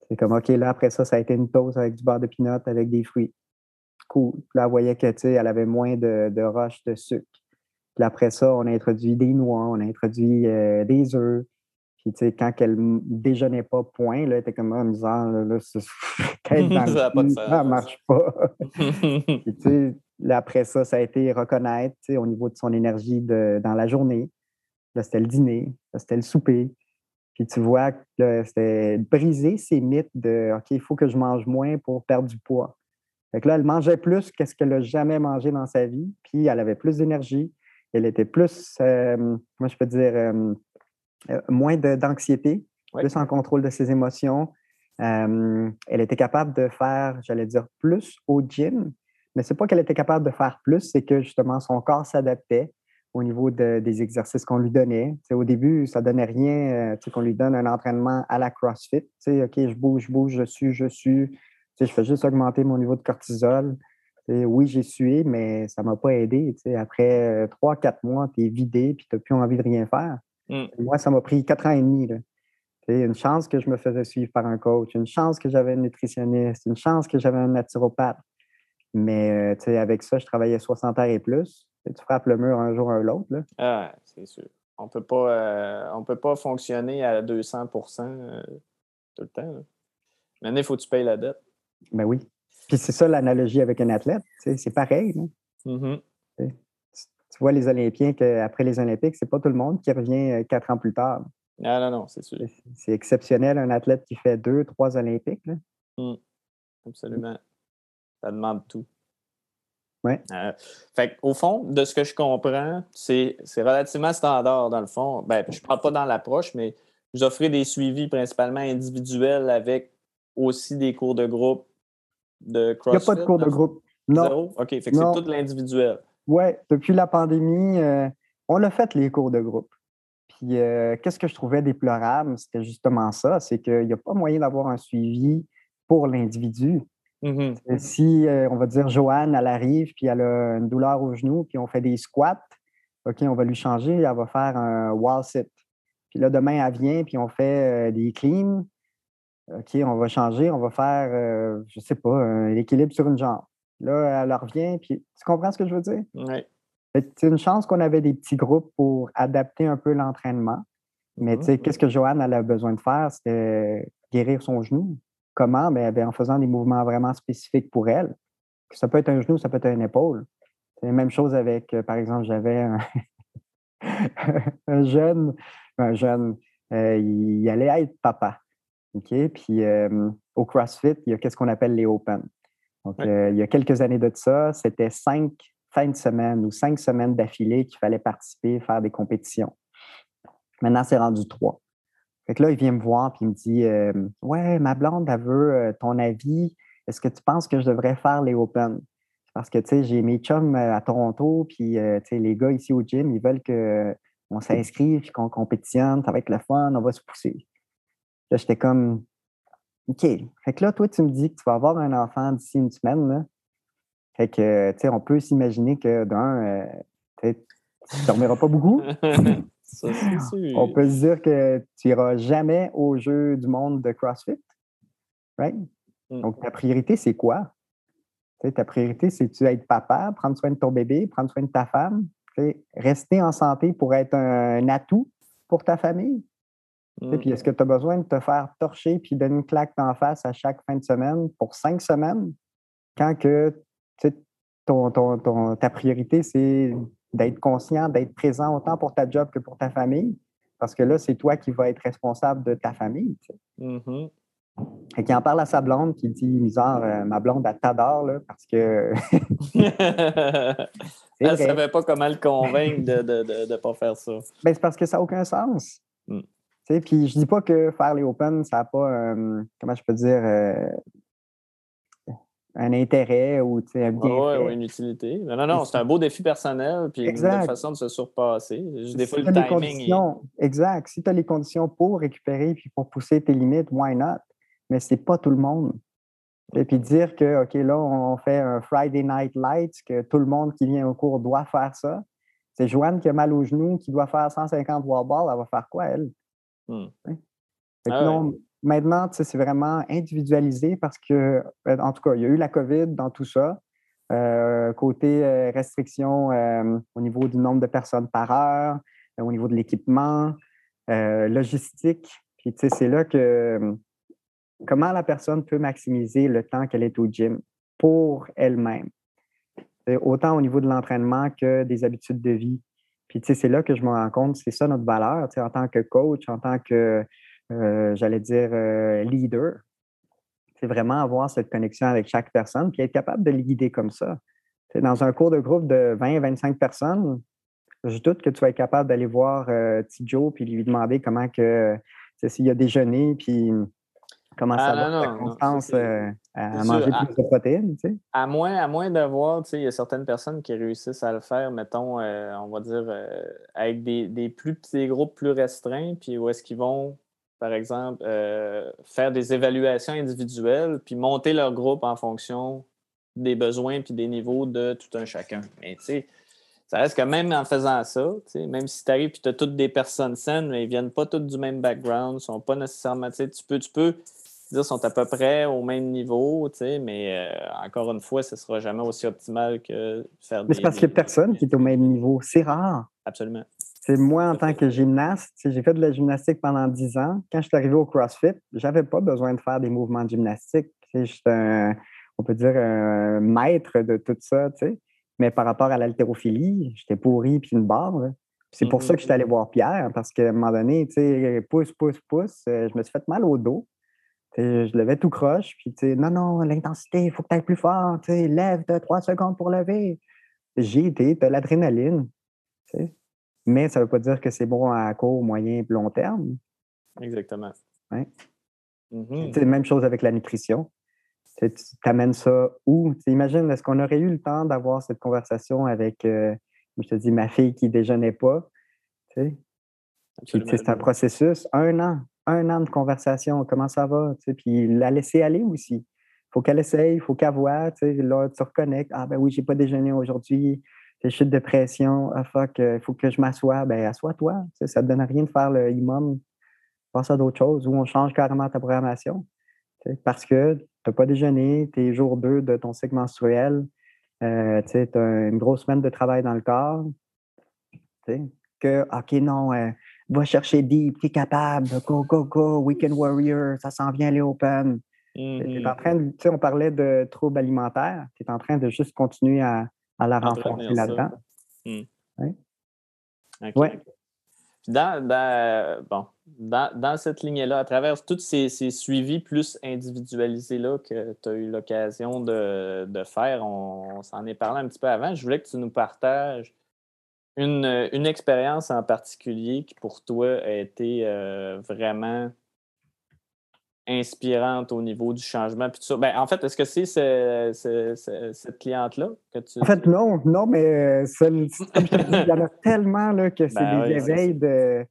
C'est comme, OK, là, après ça, ça a été une toast avec du beurre de pinot, avec des fruits. Cool. Puis là, on voyait que, tu sais, elle avait moins de, de roches de sucre. Puis après ça, on a introduit des noix, on a introduit euh, des œufs. Puis, tu sais, quand elle déjeunait pas, point, là, elle était comme, ah, misère, là, là ça *laughs* ne marche pas. *laughs* Puis, tu sais, là, après ça, ça a été reconnaître, tu sais, au niveau de son énergie de, dans la journée. Là, c'était le dîner, là, c'était le souper. Puis tu vois que c'était briser ces mythes de OK, il faut que je mange moins pour perdre du poids. Fait que là, elle mangeait plus qu'est-ce qu'elle n'a jamais mangé dans sa vie, puis elle avait plus d'énergie, elle était plus, euh, moi je peux dire, euh, euh, moins d'anxiété, plus en contrôle de ses émotions. elle était capable de faire, j'allais dire, plus au gym, mais c'est pas qu'elle était capable de faire plus, c'est que justement son corps s'adaptait au niveau des exercices qu'on lui donnait. au début, ça ne donnait rien euh, qu'on lui donne un entraînement à la CrossFit. OK, je bouge, je bouge, je suis, je suis. Je fais juste augmenter mon niveau de cortisol. oui, j'ai sué, mais ça ne m'a pas aidé. Après euh, trois, quatre mois, tu es vidé et tu n'as plus envie de rien faire. Mmh. Moi, ça m'a pris quatre ans et demi. Là. Une chance que je me faisais suivre par un coach, une chance que j'avais un nutritionniste, une chance que j'avais un naturopathe. Mais euh, avec ça, je travaillais 60 heures et plus tu frappes le mur un jour ou l'autre. Ah, c'est sûr. On peut pas, euh, peut pas fonctionner à 200% euh, tout le temps. Maintenant, il faut que tu payes la dette. Ben oui. Puis c'est ça l'analogie avec un athlète. C'est pareil. Mm-hmm. Tu vois les Olympiens qu'après les Olympiques, c'est pas tout le monde qui revient euh, quatre ans plus tard. Non, non, non, c'est sûr. C'est exceptionnel un athlète qui fait deux, trois Olympiques. Mm. Absolument. Ça demande tout. Ouais. Euh, fait au fond, de ce que je comprends, c'est relativement standard dans le fond. Ben, je ne parle pas dans l'approche, mais vous offrez des suivis principalement individuels avec aussi des cours de groupe de CrossFit. Il n'y a pas de cours de groupe. Non. OK, fait que c'est tout l'individuel. Oui, depuis la pandémie, euh, on a fait les cours de groupe. Puis, euh, qu'est-ce que je trouvais déplorable? C'était justement ça, c'est qu'il n'y a pas moyen d'avoir un suivi pour l'individu. Mm-hmm. Si, euh, on va dire, Joanne, elle arrive, puis elle a une douleur au genou, puis on fait des squats, OK, on va lui changer, elle va faire un wall sit. Puis là, demain, elle vient, puis on fait euh, des cleans. OK, on va changer, on va faire, euh, je ne sais pas, l'équilibre sur une jambe. Là, elle revient, puis tu comprends ce que je veux dire? Oui. C'est une chance qu'on avait des petits groupes pour adapter un peu l'entraînement. Mais tu sais, qu'est-ce que Joanne elle a besoin de faire? C'était guérir son genou. Comment? Ben, ben, en faisant des mouvements vraiment spécifiques pour elle. Ça peut être un genou, ça peut être une épaule. C'est la même chose avec, euh, par exemple, j'avais un, *laughs* jeune, un jeune, euh, il allait être papa. OK? Puis euh, au CrossFit, il y a qu'est-ce qu'on appelle les Open. Donc, il y a quelques années de ça, c'était cinq fins de semaine ou cinq semaines d'affilée qu'il fallait participer, faire des compétitions. Maintenant, c'est rendu trois. Fait que là, il vient me voir et il me dit euh, Ouais, ma blonde, elle veut euh, ton avis. Est-ce que tu penses que je devrais faire les Open? Parce que, tu sais, j'ai mes chums euh, à Toronto, puis, tu sais, les gars ici au gym, ils veulent qu'on s'inscrive, qu'on compétitionne, ça va être le fun, on va se pousser. Là, j'étais comme OK. Fait que là, toi, tu me dis que tu vas avoir un enfant d'ici une semaine, là. Fait que, tu sais, on peut s'imaginer que d'un, tu ne dormiras pas beaucoup. *laughs* On peut se dire que tu n'iras jamais au jeu du monde de CrossFit. Right? Mm. Donc, ta priorité, c'est quoi? ta priorité, c'est tu être papa, prendre soin de ton bébé, prendre soin de ta femme, rester en santé pour être un, atout pour ta famille? Mm. Puis est-ce que tu as besoin de te faire torcher puis donner une claque en face à chaque fin de semaine pour cinq semaines? Quand que ton, ta priorité, c'est d'être conscient, d'être présent autant pour ta job que pour ta famille, parce que là, c'est toi qui vas être responsable de ta famille. Mm-hmm. Et qui en parle à sa blonde, qui dit Misère, euh, ma blonde, elle t'adore, là, parce que. *laughs* *laughs* elle ne savait pas comment le convaincre de ne pas faire ça. Ben, c'est parce que ça n'a aucun sens. Mm. Puis je dis pas que faire les Open, ça n'a pas, euh, comment je peux dire, euh, un intérêt ou un bien. une utilité. Non, non, non, c'est un beau défi personnel, puis une façon de se surpasser. Juste des fois, le timing. Exact. Si tu as les conditions pour récupérer puis pour pousser tes limites, why not? Mais c'est pas tout le monde. Et puis dire que, OK, là, on fait un Friday Night Lights, que tout le monde qui vient au cours doit faire ça. C'est Joanne qui a mal au genou, qui doit faire 150 wall balls, elle va faire quoi, elle? Hmm. Ah maintenant, c'est vraiment individualisé parce que, euh, en tout cas, il y a eu la COVID dans tout ça. Euh, côté euh, restriction au niveau du nombre de personnes par heure, au niveau de l'équipement, logistique. Puis, c'est là que comment la personne peut maximiser le temps qu'elle est au gym pour elle-même. Autant au niveau de l'entraînement que des habitudes de vie. Puis, c'est là que je me rends compte, c'est ça notre valeur, en tant que coach, en tant que, euh, j'allais dire, euh, leader. C'est vraiment avoir cette connexion avec chaque personne, puis être capable de les guider comme ça. dans un cours de groupe de 20-25 personnes, je doute que tu vas être capable d'aller voir euh, Joe puis lui demander comment que s'il a déjeuné, puis Comment ah, ça va, la constance euh, à manger plus de protéines, tu sais? À moins, à moins de voir, tu sais, il y a certaines personnes qui réussissent à le faire, mettons, euh, on va dire, euh, avec des, des, plus petits groupes plus restreints, puis où est-ce qu'ils vont, par exemple, faire des évaluations individuelles, puis monter leur groupe en fonction des besoins puis des niveaux de tout un chacun. Mais tu sais, ça reste que même en faisant ça, même si tu arrives et tu as toutes des personnes saines, mais ils ne viennent pas toutes du même background, ne sont pas nécessairement, tu peux, tu peux dire, sont à peu près au même niveau, mais euh, encore une fois, ce ne sera jamais aussi optimal que faire des. Mais c'est parce qu'il n'y a personne qui est au même niveau. C'est rare. Absolument. C'est moi, en tant que gymnaste, j'ai fait de la gymnastique pendant 10 ans. Quand je suis arrivé au CrossFit, je n'avais pas besoin de faire des mouvements de gymnastique. Juste un, on peut dire, un maître de tout ça. Mais par rapport à l'haltérophilie, j'étais pourri puis une barre. C'est pour ça que j'étais allé mm-hmm. voir Pierre, parce qu'à un moment donné, pousse, pousse, pousse, euh, je me suis fait mal au dos je levais tout croche, puis non, non, l'intensité, il faut que tu ailles plus fort, lève, de trois secondes pour lever. J'ai été, tu as l'adrénaline. Mais ça ne veut pas dire que c'est bon à court, moyen et long terme. Exactement. Ouais. Mm-hmm. C'est la même chose avec la nutrition. Tu amènes ça où? imagine, est-ce qu'on aurait eu le temps d'avoir cette conversation avec, euh, je te dis, ma fille qui ne déjeunait pas? C'est un processus, un an un an de conversation, comment ça va, puis la laisser aller aussi. Il faut qu'elle essaye, il faut qu'elle voit, là, tu reconnectes, ah ben oui, j'ai pas déjeuné aujourd'hui, j'ai chute de pression, ah fuck, il faut que je m'assoie, ben assois-toi, ça ne te donne rien de faire le imam, passe à d'autres choses, ou on change carrément ta programmation, parce que n'as pas déjeuné, tu es jour 2 de ton cycle menstruel, euh, tu as une grosse semaine de travail dans le corps, que, OK, non, euh, va chercher deep, tu es capable, go, go, go, weekend warrior, ça s'en vient les open. Mm en train de, on parlait de troubles alimentaires, tu es en train de juste continuer à, à la renforcer là-dedans. Mm. Oui. Dans, bon, dans, dans, cette lignée-là, à travers tous ces, suivis plus individualisés-là que tu as eu l'occasion de, de, faire, on, on s'en est parlé un petit peu avant, je voulais que tu nous partages une, une expérience en particulier qui pour toi a été euh, vraiment inspirante au niveau du changement. Puis Ben, en fait, est-ce que c'est cette cliente-là que tu. En fait, non, non, mais euh, comme je te dis, il y en a *laughs* tellement là, que c'est ben des éveils de,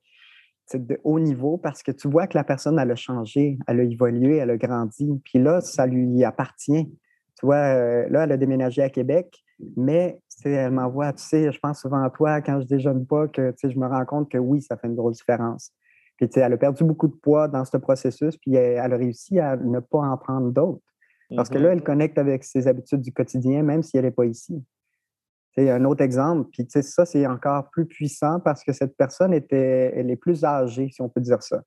de, haut niveau parce que tu vois que la personne, elle a changé, elle a évolué, elle a grandi. Puis là, ça lui appartient. Tu vois, euh, là, elle a déménagé à Québec, mais elle m'envoie, tu sais, je pense souvent à toi quand je déjeune pas, que je me rends compte que oui, ça fait une grosse différence. Puis, elle a perdu beaucoup de poids dans ce processus, puis elle, a réussi à ne pas en prendre d'autres. Parce que là, elle connecte avec ses habitudes du quotidien, même si elle n'est pas ici. C'est un autre exemple. Puis, ça, c'est encore plus puissant parce que cette personne était, elle est plus âgée, si on peut dire ça.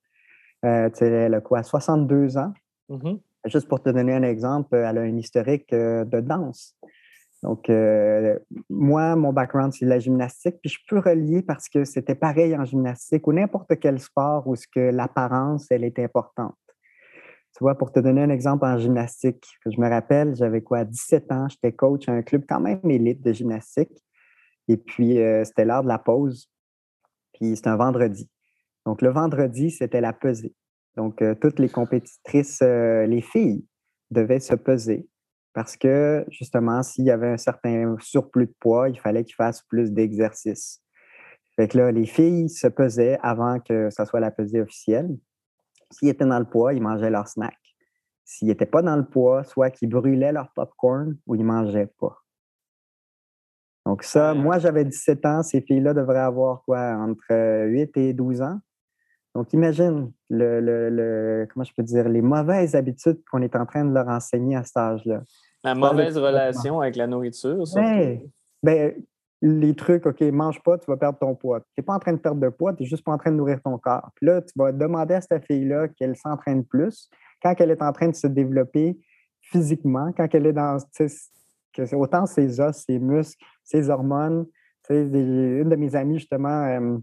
Euh, elle a quoi, 62 ans? Mm-hmm. Juste pour te donner un exemple, elle a un historique euh, de danse. Donc, euh, moi, mon background, c'est la gymnastique, puis je peux relier parce que c'était pareil en gymnastique ou n'importe quel sport où ce que l'apparence, elle est importante. Tu vois, pour te donner un exemple en gymnastique, je me rappelle, j'avais quoi, 17 ans, j'étais coach à un club quand même élite de gymnastique. Et puis, euh, c'était l'heure de la pause. Puis, c'était un vendredi. Donc, le vendredi, c'était la pesée. Donc, euh, toutes les compétitrices, les filles, devaient se peser parce que justement, s'il y avait un certain surplus de poids, il fallait qu'ils fassent plus d'exercices. Fait que là, les filles se pesaient avant que ce soit la pesée officielle. S'ils étaient dans le poids, ils mangeaient leur snack. S'ils n'étaient pas dans le poids, soit qu'ils brûlaient leur popcorn ou ils ne mangeaient pas. Donc ça, moi, j'avais 17 ans. Ces filles-là devraient avoir quoi, entre 8 et 12 ans? Donc, imagine le, comment je peux dire, les mauvaises habitudes qu'on est en train de leur enseigner à cet âge-là. La mauvaise relation avec la nourriture, ça. Ben, les trucs, OK, mange pas, tu vas perdre ton poids. Tu n'es pas en train de perdre de poids, tu n'es juste pas en train de nourrir ton corps. Puis là, tu vas demander à cette fille-là qu'elle s'entraîne plus quand elle est en train de se développer physiquement, quand elle est dans que autant ses os, ses muscles, ses hormones. Une de mes amies, justement, euh,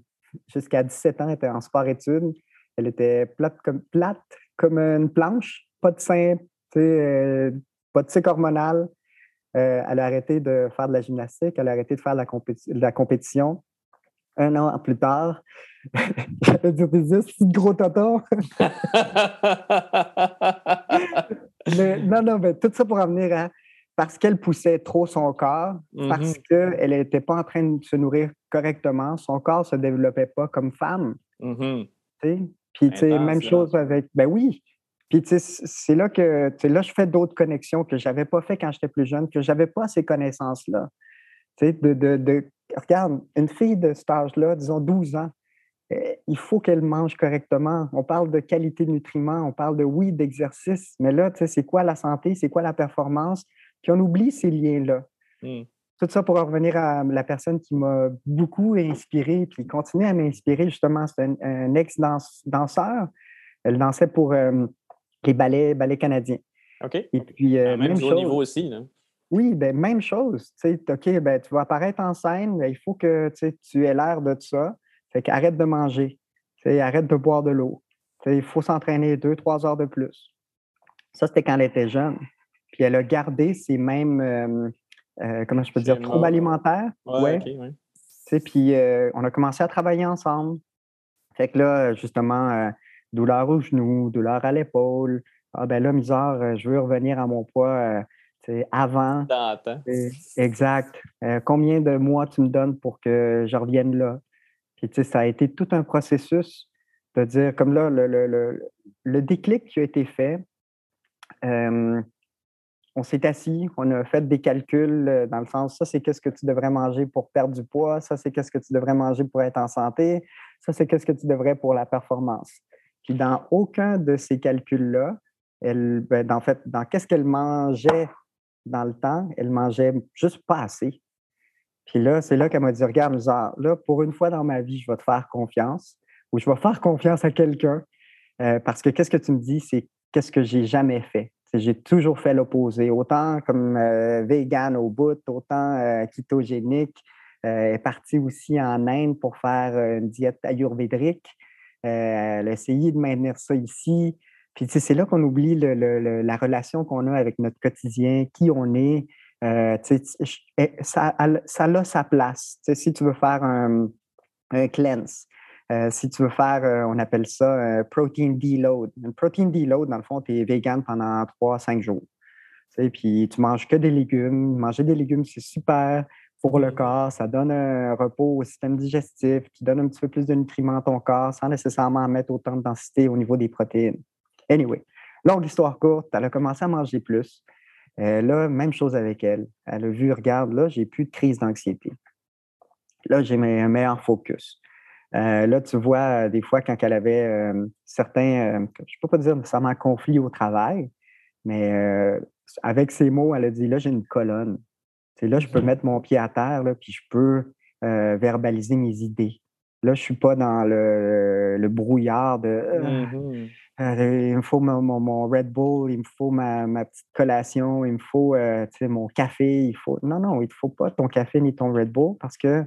jusqu'à 17 ans, était en sport-études. Elle était plate comme, plate comme une planche, pas de sein, euh, pas de cycle hormonal. Euh, elle a arrêté de faire de la gymnastique, elle a arrêté de faire de la, compétition. Un an plus tard, *laughs* j'avais dit c'est gros tonton. mais non, non, mais tout ça pour en venir à parce qu'elle poussait trop son corps, parce mm-hmm. qu'elle n'était pas en train de se nourrir correctement, son corps ne se développait pas comme femme. Mm-hmm. Puis, même chose avec. Ben oui. Puis, c'est là que. là, je fais d'autres connexions que je n'avais pas fait quand j'étais plus jeune, que je n'avais pas ces connaissances-là. De, de, Regarde, une fille de cet âge-là, disons 12 ans, eh, il faut qu'elle mange correctement. On parle de qualité de nutriments, on parle de oui, d'exercice, mais là, c'est quoi la santé, c'est quoi la performance? Puis on oublie ces liens-là. Hmm. Tout ça pour revenir à la personne qui m'a beaucoup inspiré, puis continue à m'inspirer, justement, c'est un, ex-danseur. Elle dansait pour euh, les ballets, ballets canadiens. OK. Et puis, euh, même, niveau aussi, là. Oui, ben, même chose. OK, ben, tu vas apparaître en scène, il faut que tu aies l'air de ça. Fait qu'arrête de manger. arrête de boire de l'eau. Il faut s'entraîner deux, trois heures de plus. Ça, c'était quand elle était jeune. Puis elle a gardé ces mêmes, euh, euh, comment je peux dire, troubles alimentaires. Ouais, Puis euh, on a commencé à travailler ensemble. Fait que là, justement, douleur au genou, douleur à l'épaule. Ah ben là, misère, je veux revenir à mon poids avant. exact. combien de mois tu me donnes pour que je revienne là? Puis, tu sais, ça a été tout un processus de dire, comme là, le, le, le, déclic qui a été fait, on s'est assis, on a fait des calculs euh, dans le sens, ça, c'est qu'est-ce que tu devrais manger pour perdre du poids, ça, c'est qu'est-ce que tu devrais manger pour être en santé, ça, c'est qu'est-ce que tu devrais pour la performance. Puis dans aucun de ces calculs-là, elle, en fait, dans qu'est-ce qu'elle mangeait dans le temps, elle mangeait juste pas assez. Puis là, c'est là qu'elle m'a dit, regarde, là, pour une fois dans ma vie, je vais te faire confiance ou je vais faire confiance à quelqu'un euh, parce que qu'est-ce que tu me dis, c'est qu'est-ce que j'ai jamais fait. J'ai toujours fait l'opposé, autant comme euh, vegan au bout, autant euh, ketogénique. Euh, est partie aussi en Inde pour faire une diète ayurvédique. elle a essayé de maintenir ça ici. Puis c'est là qu'on oublie la relation qu'on a avec notre quotidien, qui on est. Eh, ça, a sa place. si tu veux faire un cleanse, euh, si tu veux faire, euh, on appelle ça un protein deload. Un protein deload, dans le fond, tu es vegan pendant 3-5 jours. Puis tu manges que des légumes. Manger des légumes, c'est super pour le corps. Ça donne un repos au système digestif. Tu donnes un petit peu plus de nutriments à ton corps sans nécessairement mettre autant de densité au niveau des protéines. Anyway, longue histoire courte, elle a commencé à manger plus. Euh, là, même chose avec elle. Elle a vu, regarde, là, j'ai plus de crise d'anxiété. Là, j'ai un meilleur focus. Euh, là, tu vois, euh, des fois, quand elle avait euh, certains, je ne peux pas dire nécessairement conflit au travail, mais avec ces mots, elle a dit là, j'ai une colonne. C'est là, je peux mettre mon pied à terre, là, puis je peux verbaliser mes idées. Là, je ne suis pas dans le, brouillard de mmh il me faut mon, Red Bull, il me faut ma, petite collation, il me faut mon café. Il faut... Non, non, il ne faut pas ton café ni ton Red Bull parce que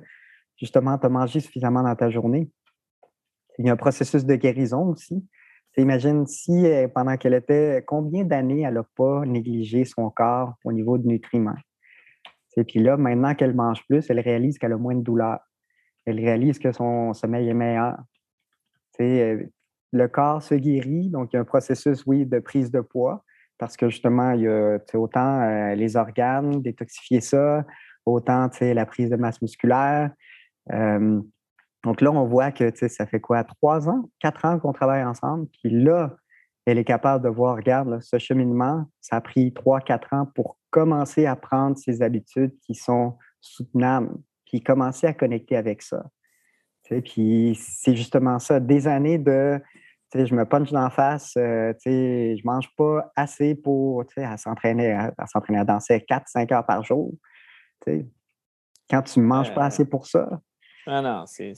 justement, tu as mangé suffisamment dans ta journée. Il y a un processus de guérison aussi. Imagine si euh, pendant qu'elle était, combien d'années elle n'a pas négligé son corps au niveau de nutriments? Et puis là, maintenant qu'elle mange plus, elle réalise qu'elle a moins de douleur. Elle réalise que son sommeil est meilleur. Euh, le corps se guérit, donc il y a un processus, oui, de prise de poids, parce que justement, il y a autant euh, les organes, détoxifier ça, autant la prise de masse musculaire, donc là, on voit que ça fait quoi, trois ans, quatre ans qu'on travaille ensemble. Puis là, elle est capable de voir, regarde, ce cheminement, ça a pris trois, quatre ans pour commencer à prendre ces habitudes qui sont soutenables, puis commencer à connecter avec ça. Puis c'est justement ça, des années de je me punch dans la face, euh, je ne mange pas assez pour s'entraîner à, s'entraîner à danser 4-5 heures par jour. Quand tu ne manges pas assez pour ça. Ah non, c'est.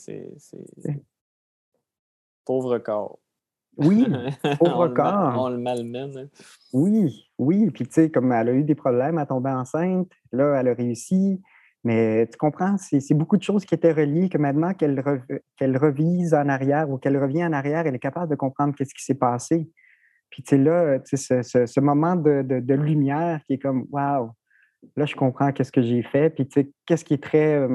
Pauvre corps. Oui, *laughs* pauvre corps. on le malmène. Hein. Oui, oui. Puis, tu sais, comme elle a eu des problèmes à tomber enceinte, là, elle a réussi. Mais tu comprends, c'est beaucoup de choses qui étaient reliées que maintenant qu'elle revise en arrière ou qu'elle revient en arrière, elle est capable de comprendre qu'est-ce qui s'est passé. Puis tu sais, là, tu sais, ce, moment de, lumière qui est comme Waouh, là, je comprends qu'est-ce que j'ai fait. Puis tu sais, qu'est-ce qui est très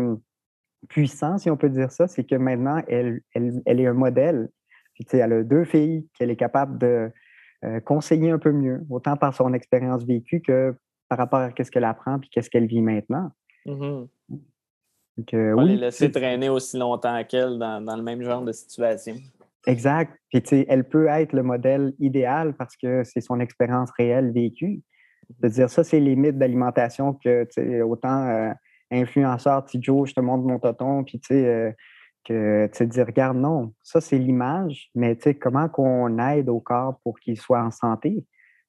puissant, si on peut dire ça, c'est que maintenant, elle, elle, est un modèle. Puis elle a deux filles qu'elle est capable de euh, conseiller un peu mieux, autant par son expérience vécue que par rapport à ce qu'elle apprend puis qu'est-ce qu'elle vit maintenant. Mm -hmm. les laisser traîner aussi longtemps qu'elle dans, dans, le même genre de situation. Exact. Puis, elle peut être le modèle idéal parce que c'est son expérience réelle vécue. De dire ça, c'est les mythes d'alimentation que, autant euh, influenceur, Joe, je te montre mon tonton, puis, tu sais, euh, que, tu sais, dire, regarde, non, ça, c'est l'image, mais, tu sais, comment qu'on aide au corps pour qu'il soit en santé?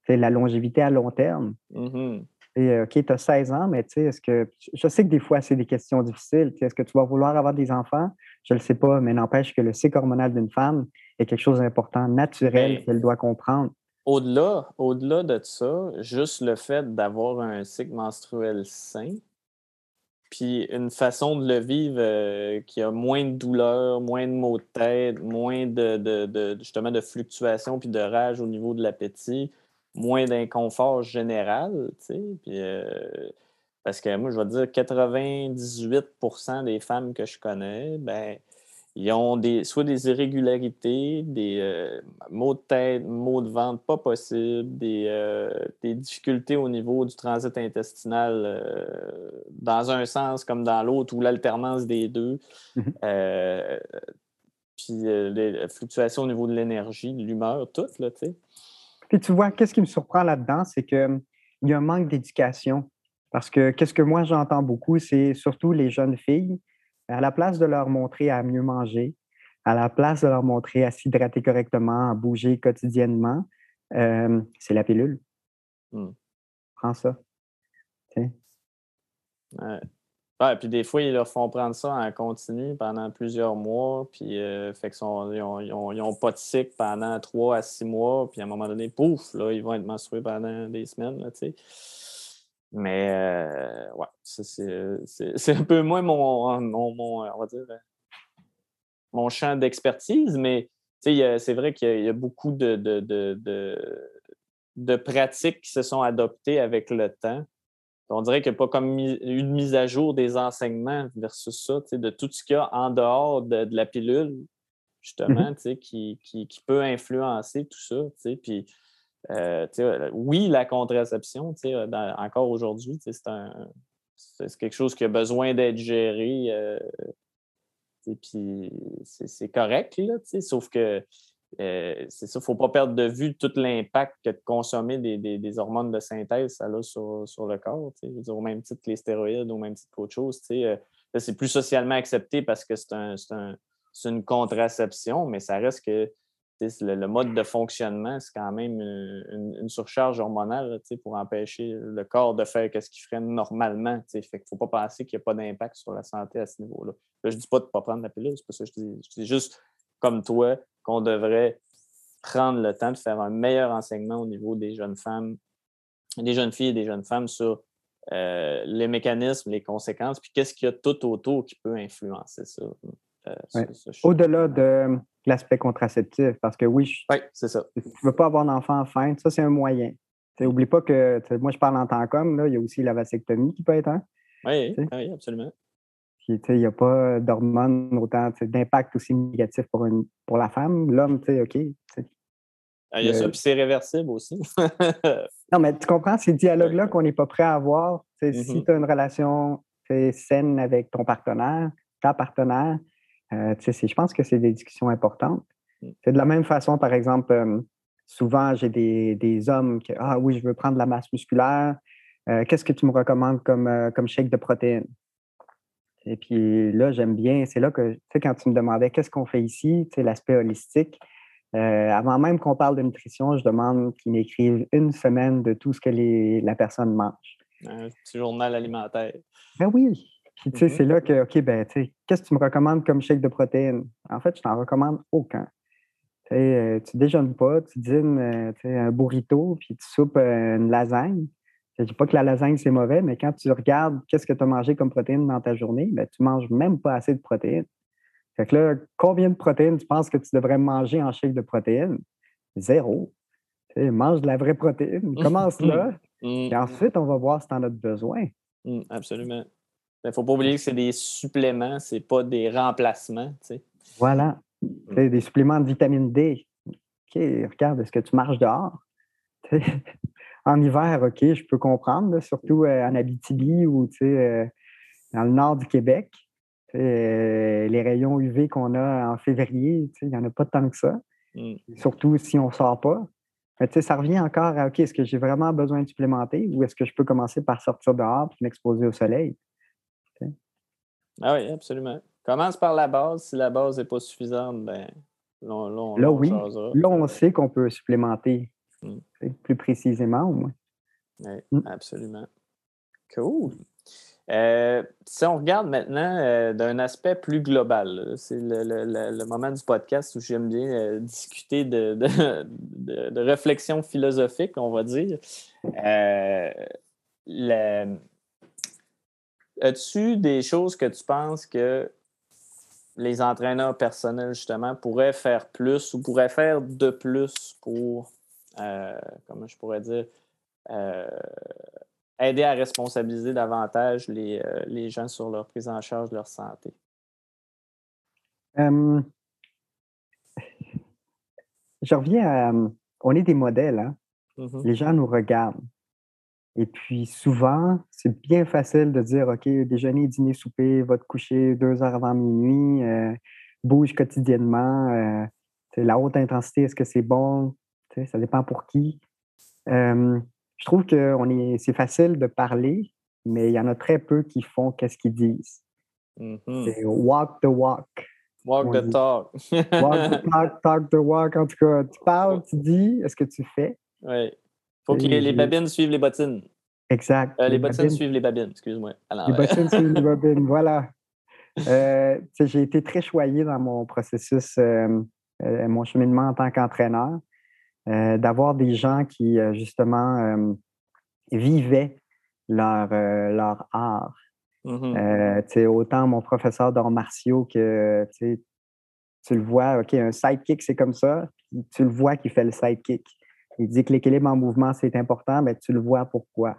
C'est la longévité à long terme. Mm et, euh, OK, tu as 16 ans, mais tu sais, est-ce que. Je sais que des fois, c'est des questions difficiles. Est-ce que tu vas vouloir avoir des enfants? Je ne le sais pas, mais n'empêche que le cycle hormonal d'une femme est quelque chose d'important, naturel, qu'elle doit comprendre. Au-delà, au-delà de ça, juste le fait d'avoir un cycle menstruel sain, puis une façon de le vivre euh, qui a moins de douleur, moins de maux de tête, moins de, justement de fluctuations puis de rage au niveau de l'appétit, moins d'inconfort général, tu sais. Euh, parce que moi, je vais dire 98% des femmes que je connais, ben, ils ont des, soit des irrégularités, des euh, maux de tête, maux de ventre pas possibles, des, euh, des, difficultés au niveau du transit intestinal dans un sens comme dans l'autre, ou l'alternance des deux. Mm-hmm. puis les fluctuations au niveau de l'énergie, de l'humeur, tout, là, tu sais. Puis tu vois, qu'est-ce qui me surprend là-dedans, c'est qu'il y a un manque d'éducation. Parce que qu'est-ce que moi j'entends beaucoup, c'est surtout les jeunes filles, à la place de leur montrer à mieux manger, à la place de leur montrer à s'hydrater correctement, à bouger quotidiennement, euh, c'est la pilule. Mmh. Prends ça. Ouais, puis des fois, ils leur font prendre ça en continu pendant plusieurs mois, puis euh, fait qu'ils n'ont pas de cycle pendant trois à six mois, puis à un moment donné, pouf, là, ils vont être menstrués pendant des semaines, là, tu sais. Mais, euh, ouais, c'est un peu moins mon, mon, on va dire, mon champ d'expertise, mais, c'est vrai qu'il y, a beaucoup de, de, de, de pratiques qui se sont adoptées avec le temps on dirait qu'il n'y a pas comme une mise à jour des enseignements versus ça, de tout ce qu'il y a en dehors de, la pilule, justement, mm-hmm. qui, qui, peut influencer tout ça. Puis, euh, oui, la contraception, encore aujourd'hui, c'est quelque chose qui a besoin d'être géré. Euh, puis c'est correct, là, sauf que euh, ça, il ne faut pas perdre de vue tout l'impact que de consommer des, hormones de synthèse, ça a sur, le corps. au même titre que les stéroïdes, au même titre qu'autre chose. Euh, c'est plus socialement accepté parce que c'est une contraception, mais ça reste que le, mode de fonctionnement, c'est quand même une, surcharge hormonale pour empêcher le corps de faire ce qu'il ferait normalement. Fait qu'il ne faut pas penser qu'il n'y a pas d'impact sur la santé à ce niveau-là. je ne dis pas de ne pas prendre la pilule, c'est pas ça que je dis. Je dis juste comme toi, qu'on devrait prendre le temps de faire un meilleur enseignement au niveau des jeunes femmes, des jeunes filles et des jeunes femmes sur euh, les mécanismes, les conséquences, puis qu'est-ce qu'il y a tout autour qui peut influencer ça. Euh, Au-delà de l'aspect contraceptif, parce que oui, c'est ça. Tu ne veux pas avoir d'enfant fin, ça c'est un moyen. N'oublie pas que moi je parle en tant qu'homme, il y a aussi la vasectomie qui peut être un. Oui, oui, absolument il n'y a pas d'hormones autant d'impact aussi négatif pour, une, pour la femme. L'homme, tu sais, OK. Ah, il y a ça, puis c'est réversible aussi. *laughs* non, mais tu comprends, ces dialogues-là qu'on n'est pas prêt à avoir. Si mm-hmm. tu as une relation saine avec ton partenaire, ta partenaire, euh, je pense que c'est des discussions importantes. Mm. C'est de la même façon, par exemple, euh, souvent, j'ai des, des, hommes qui Ah oui, je veux prendre de la masse musculaire. Euh, qu'est-ce que tu me recommandes comme, comme shake de protéines? Et puis là, j'aime bien, c'est là que, tu sais, quand tu me demandais qu'est-ce qu'on fait ici, tu sais, l'aspect holistique, euh, avant même qu'on parle de nutrition, je demande qu'ils m'écrivent une semaine de tout ce que la personne mange. Un petit journal alimentaire. Ben oui. Puis, tu sais, Mhm. c'est là que, OK, ben, tu sais, qu'est-ce que tu me recommandes comme shake de protéines? En fait, je t'en recommande aucun. Tu sais, euh, tu déjeunes pas, tu dînes euh, tu sais, un burrito, puis tu soupes euh, une lasagne. Je dis pas que la lasagne, c'est mauvais, mais quand tu regardes qu'est-ce que tu as mangé comme protéines dans ta journée, ben, tu manges même pas assez de protéines. Fait que là, combien de protéines tu penses que tu devrais manger en shake de protéines? Zéro. Tu sais, mange de la vraie protéine. *laughs* Commence là. Mm, Et ensuite, on va voir si tu en as besoin. mm, absolument. Il ne faut pas oublier que c'est des suppléments, c'est pas des remplacements. tu sais. Voilà. Sais, Des suppléments de vitamine D. OK, regarde, est-ce que tu marches dehors? *laughs* En hiver, OK, je peux comprendre, là, surtout euh, en Abitibi ou tu sais, euh, dans le nord du Québec. Euh, les rayons UV qu'on a en février, tu sais, il n'y en a pas tant que ça. Mm. Surtout si on ne sort pas. Mais tu sais, ça revient encore à OK, est-ce que j'ai vraiment besoin de supplémenter ou est-ce que je peux commencer par sortir dehors et m'exposer au soleil? Ah oui, absolument. Commence par la base. Si la base n'est pas suffisante, ben, là, oui. Là, on sait qu'on peut supplémenter Mm. plus précisément au moins. Oui, Mm. absolument. Cool. Euh, si on regarde maintenant euh, d'un aspect plus global, c'est le, le- le- le moment du podcast où j'aime bien euh, discuter de, de, *laughs* de- de réflexion philosophique, on va dire. Le- As-tu des choses que tu penses que les entraîneurs personnels, justement, pourraient faire plus ou pourraient faire de plus pour, euh, comment je pourrais dire, euh, aider à responsabiliser davantage les, euh, les gens sur leur prise en charge de leur santé? Je reviens à. On est des modèles, hein? Mhm. Les gens nous regardent. Et puis souvent, c'est bien facile de dire OK, déjeuner, dîner, souper, va te coucher deux heures avant minuit, euh, bouge quotidiennement. euh, la haute intensité, est-ce que c'est bon? Ça dépend pour qui. Euh, je trouve que on est, c'est facile de parler, mais il y en a très peu qui font qu'est-ce qu'ils disent. Mhm. C'est walk the walk. Walk the dit. talk. Walk the *laughs* talk, talk the walk. En tout cas, tu parles, tu dis, est-ce que tu fais? Oui. Faut que les, babines suivent les bottines. Exact. Euh, les bottines babines- suivent les babines, excuse-moi. à Les bottines *laughs* suivent les babines, voilà. Euh, j'ai été très choyé dans mon processus, euh, mon cheminement en tant qu'entraîneur, d'avoir des gens qui, justement, vivaient leur, leur art. Sais, autant mon professeur d'arts martiaux que tu le vois, OK, un sidekick, c'est comme ça, tu le vois qu'il fait le sidekick. Il dit que l'équilibre en mouvement, c'est important, mais tu le vois pourquoi.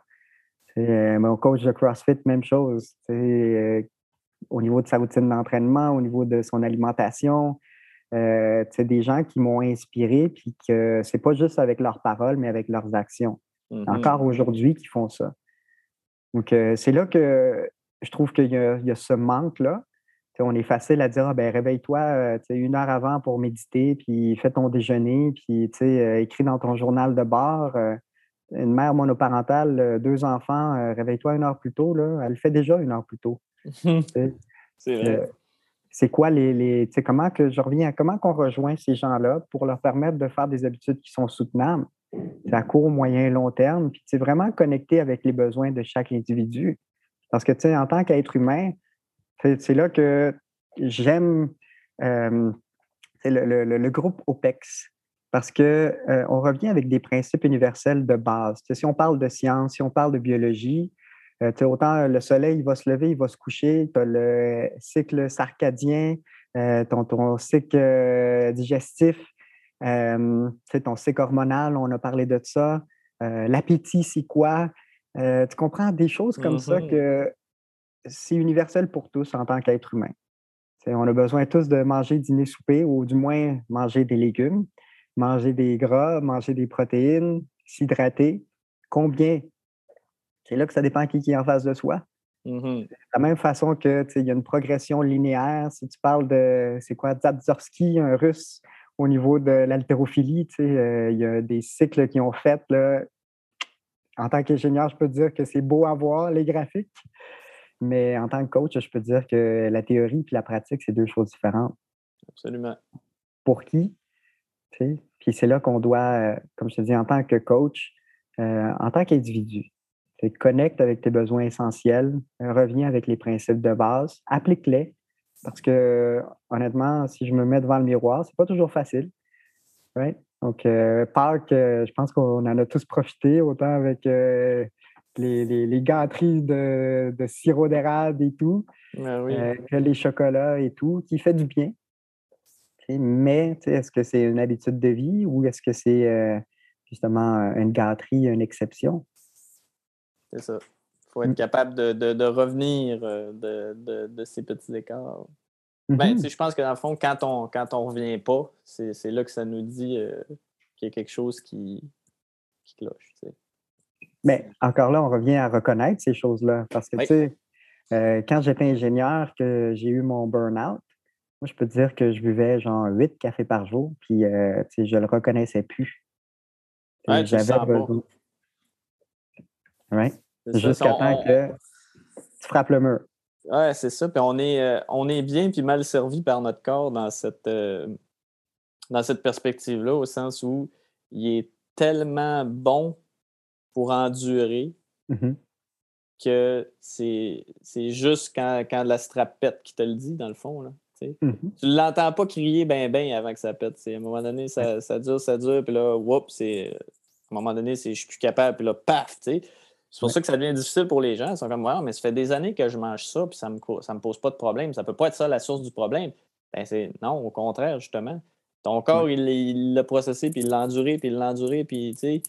Euh, mon coach de CrossFit, même chose. Euh, au niveau de sa routine d'entraînement, au niveau de son alimentation. Euh, des gens qui m'ont inspiré, puis que c'est pas juste avec leurs paroles, mais avec leurs actions Mhm. encore aujourd'hui qui font ça. Donc, euh, c'est là que je trouve qu'il y a ce manque-là. Tu sais, on est facile à dire, ah, ben, réveille-toi euh, une heure avant pour méditer, puis fais ton déjeuner, puis euh, écris dans ton journal de bord. euh, une mère monoparentale, deux enfants, réveille-toi une heure plus tôt. Là, elle le fait déjà une heure plus tôt. *laughs* c'est quoi les. les comment que je reviens à comment qu'on rejoint ces gens-là pour leur permettre de faire des habitudes qui sont soutenables à court, moyen, long terme, puis vraiment connecté avec les besoins de chaque individu. Parce que, en tant qu'être humain, c'est là que j'aime euh, le, le- le- le groupe OPEX. Parce qu'on on revient avec des principes universels de base. Si on parle de science, si on parle de biologie, euh, autant le soleil il va se lever, il va se coucher, tu as le cycle sarcadien, euh, ton, ton cycle euh, digestif, euh, ton cycle hormonal, on a parlé de ça. Euh, L'appétit, c'est quoi? Euh, tu comprends des choses comme ça Mhm. que c'est universel pour tous en tant qu'être humain. On a besoin tous de manger, dîner, souper, ou du moins manger des légumes, manger des gras, manger des protéines, s'hydrater. Combien? C'est là que ça dépend qui, qui est en face de soi. Mhm. De la même façon que il y a une progression linéaire. Si tu parles de c'est quoi Zabzorski, un russe, au niveau de l'haltérophilie, euh, il y a des cycles qui ont fait. Là, en tant qu'ingénieur, je peux te dire que c'est beau à voir, les graphiques. Mais en tant que coach, je peux dire que la théorie et la pratique, c'est deux choses différentes. Absolument. Pour qui? Puis c'est là qu'on doit, euh, comme je te dis, en tant que coach, euh, en tant qu'individu, connecte avec tes besoins essentiels, reviens avec les principes de base, applique-les. Parce que, honnêtement, si je me mets devant le miroir, c'est pas toujours facile. Right? Donc, euh, Pâques, euh, je pense qu'on en a tous profité, autant avec euh, les, les, gâteries de, sirop d'érable et tout, ah que les chocolats et tout, qui fait du bien. Mais est-ce que c'est une habitude de vie ou est-ce que c'est justement une gâterie, une exception? C'est ça. Il faut être mm. capable de, revenir de, ces petits écarts. Ben, mm-hmm. je pense que dans le fond, quand on quand on revient pas, c'est là que ça nous dit euh, qu'il y a quelque chose qui, cloche. Mais encore là, on revient à reconnaître ces choses-là. Parce que, tu sais, euh, quand j'étais ingénieur, que j'ai eu mon burn-out, moi, je peux te dire que je buvais genre 8 cafés par jour, puis euh, tu sais, je le reconnaissais plus. J'avais besoin. Ouais. Jusqu'à temps que tu frappes le mur. Oui, c'est ça. Puis on est, euh, on est bien puis mal servi par notre corps dans cette, dans cette perspective-là, au sens où il est tellement bon pour endurer mm-hmm. que c'est, juste quand, quand la strap pète qui te le dit, dans le fond. Là, mm-hmm. Tu ne l'entends pas crier ben ben avant que ça pète. À un moment donné, ça, ça dure, ça dure, puis là, whoop, c'est. À un moment donné, c'est je suis plus capable, puis là, paf, tu sais. C'est pour ça que ça devient difficile pour les gens. Ils sont comme, ouais, mais ça fait des années que je mange ça, puis ça ne me, ça me pose pas de problème. Ça ne peut pas être ça la source du problème. Ben, c'est non, au contraire, justement. Ton corps, il l'a processé, puis il l'a enduré, puis il l'a enduré, puis tu sais,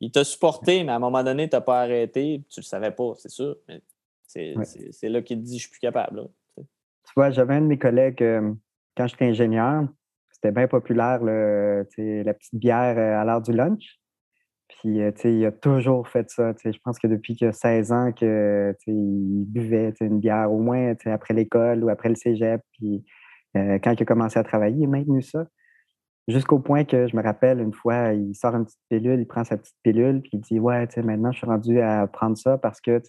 il t'a supporté, mais à un moment donné, tu n'as pas arrêté, tu ne le savais pas, c'est sûr. Mais c'est là qu'il te dit, je suis plus capable. tu vois, j'avais un de mes collègues, euh, quand j'étais ingénieur, c'était bien populaire, la petite bière euh, à l'heure du lunch. Puis, euh, il a toujours fait ça. Je pense que depuis qu'il a 16 ans, que, il buvait une bière au moins après l'école ou après le cégep. Puis, euh, quand il a commencé à travailler, il a maintenu ça. Jusqu'au point que je me rappelle, une fois, il sort une petite pilule, il prend sa petite pilule, puis il dit Ouais, maintenant, je suis rendu à prendre ça parce que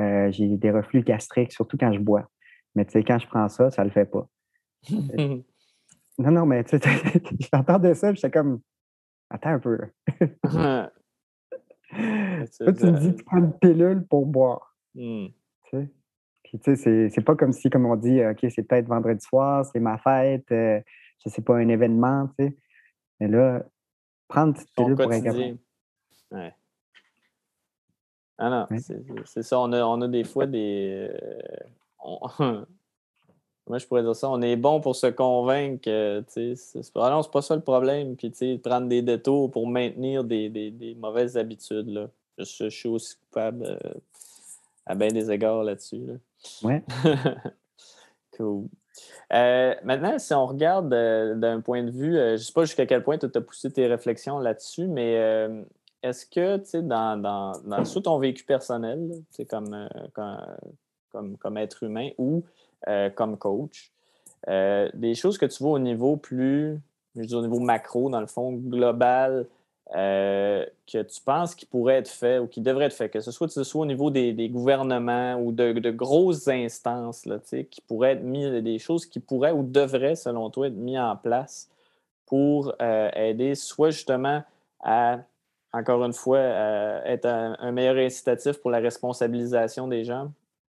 euh, j'ai des reflux gastriques, surtout quand je bois. Mais quand je prends ça, ça le fait pas. *laughs* non, non, mais *laughs* j'entendais ça, j'étais comme Attends un peu. *laughs* Toi, tu me dis tu prends une pilule pour boire. Mmh. Puis, tu sais, c'est pas comme si, comme on dit, OK, c'est peut-être vendredi soir, c'est ma fête, euh, je sais pas, un événement, tu sais. Mais là, prendre une pilule pour Ouais. Ah non, c'est ça. On a, on a des fois des. Euh, *laughs* moi, je pourrais dire ça. On est bon pour se convaincre que c'est pas, non, pas ça le problème. Puis prendre des détours pour maintenir des, mauvaises habitudes. Là. Je, suis aussi coupable euh, à bien des égards là-dessus. Ouais. *laughs* cool. Euh, maintenant, si on regarde euh, d'un point de vue, je ne sais pas jusqu'à quel point tu as poussé tes réflexions là-dessus, mais est-ce que, tu sais, dans, dans, dans, ton vécu personnel, comme, comme, comme, être humain, ou euh, comme coach. Euh, des choses que tu vois au niveau plus, je dis au niveau macro, dans le fond, global, euh, que tu penses qui pourrait être fait ou qui devrait être fait, que ce soit, au niveau des, gouvernements ou de, grosses instances, là, qui pourraient être mis, des choses qui pourraient ou devraient, selon toi, être mis en place pour aider soit justement à, encore une fois, être un, meilleur incitatif pour la responsabilisation des gens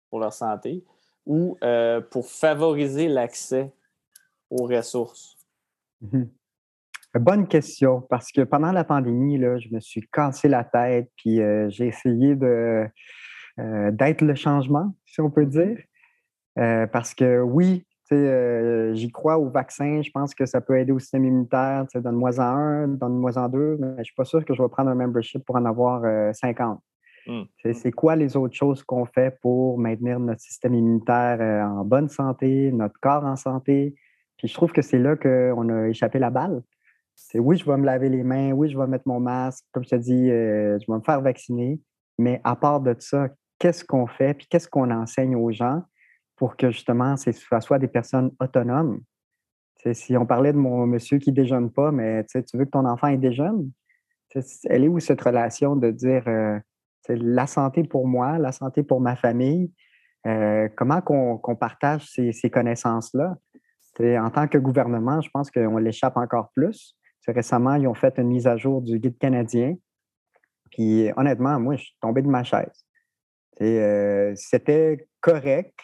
pour leur santé, ou euh, pour favoriser l'accès aux ressources? Mhm. Bonne question, parce que pendant la pandémie, là, je me suis cassé la tête, puis euh, j'ai essayé de, euh, d'être le changement, si on peut dire. parce que oui, j'y crois au vaccin, je pense que ça peut aider au système immunitaire. Donne-moi en un, donne-moi en deux, mais je ne suis pas sûr que je vais prendre un membership pour en avoir 50. Mmh. C'est quoi les autres choses qu'on fait pour maintenir notre système immunitaire euh, en bonne santé, notre corps en santé? Puis je trouve que c'est là qu'on a échappé la balle. C'est oui, je vais me laver les mains, oui, je vais mettre mon masque, comme je te dis, euh, je vais me faire vacciner. Mais à part de ça, qu'est-ce qu'on fait, puis qu'est-ce qu'on enseigne aux gens pour que justement, ce soit des personnes autonomes? si on parlait de mon monsieur qui ne déjeune pas, mais tu veux que ton enfant ait déjeune, elle est où cette relation de dire euh, la santé pour moi, la santé pour ma famille? comment qu'on partage ces, connaissances-là? En tant que gouvernement, je pense qu'on l'échappe encore plus. Récemment, ils ont fait une mise à jour du guide canadien. Puis honnêtement, moi, je suis tombé de ma chaise. C'était correct.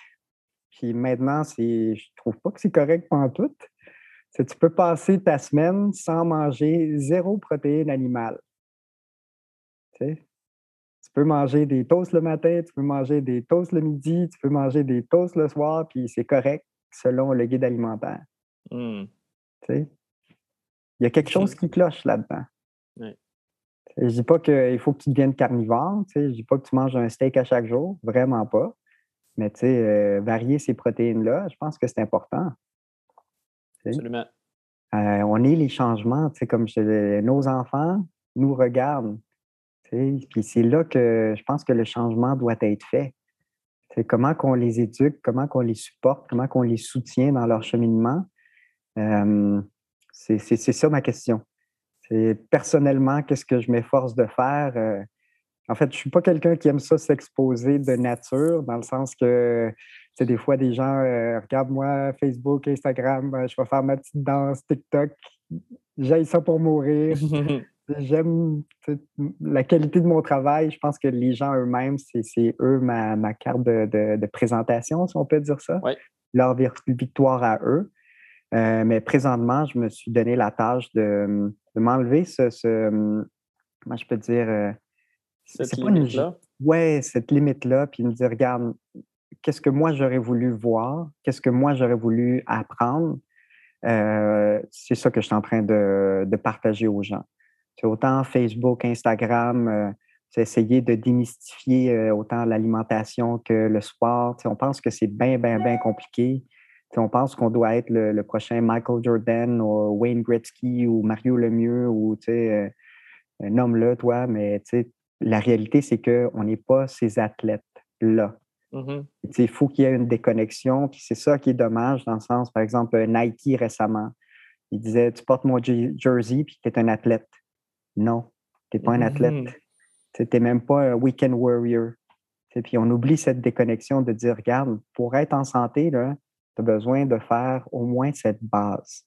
Puis maintenant, je trouve pas que c'est correct pendant tout. Tu peux passer ta semaine sans manger zéro protéine animale. Tu peux manger des toasts le matin, tu peux manger des toasts le midi, tu peux manger des toasts le soir, puis c'est correct selon le guide alimentaire. Mmh. Il y a quelque chose qui cloche là-dedans. Je ne dis pas qu'il faut que tu deviennes carnivore, je ne dis pas que tu manges un steak à chaque jour, vraiment pas. Mais euh, varier ces protéines-là, je pense que c'est important. Absolument. Euh, on est les changements, comme je, nos enfants nous regardent. Puis c'est là que je pense que le changement doit être fait. C'est comment qu'on les éduque, comment qu'on les supporte, comment qu'on les soutient dans leur cheminement. Euh, c'est ça ma question. C'est personnellement, qu'est-ce que je m'efforce de faire? Euh, en fait, je ne suis pas quelqu'un qui aime ça s'exposer de nature, dans le sens que c'est des fois des gens euh, regarde-moi Facebook, Instagram, je vais faire ma petite danse, TikTok. J'aille ça pour mourir. *laughs* J'aime la qualité de mon travail. Je pense que les gens eux-mêmes, c'est eux ma, carte de, présentation, si on peut dire ça. Leur victoire à eux. Euh, mais présentement, je me suis donné la tâche de, m'enlever ce, Comment je peux dire. Euh, cette limite-là? Ouais, cette limite-là, puis me dire, regarde, qu'est-ce que moi j'aurais voulu voir, qu'est-ce que moi j'aurais voulu apprendre? Euh, c'est ça que je suis en train de, de partager aux gens. C'est autant Facebook, Instagram, euh, c'est essayer de démystifier autant l'alimentation que le sport. on pense que c'est bien, bien, bien compliqué. On pense qu'on doit être le, prochain Michael Jordan ou Wayne Gretzky ou Mario Lemieux ou euh, nomme-le, toi, mais la réalité, c'est qu'on n'est pas ces athlètes-là. Mm-hmm. Il faut qu'il y ait une déconnexion. Puis c'est ça qui est dommage dans le sens, par exemple, Nike récemment. Il disait Tu portes mon jersey puis tu es un athlète. Non, tu n'es pas un athlète. Mm-hmm. Tu n'es même pas un weekend warrior. Puis on oublie cette déconnexion de dire, regarde, pour être en santé, tu as besoin de faire au moins cette base.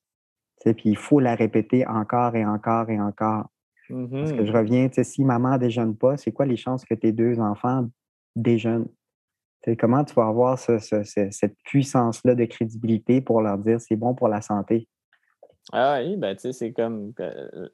Puis il faut la répéter encore et encore et encore. Parce que je mm-hmm. reviens, si maman ne déjeune pas, c'est quoi les chances que tes deux enfants déjeunent? comment tu vas avoir cette puissance-là de crédibilité pour leur dire c'est bon pour la santé? Ah oui, ben, c'est comme euh,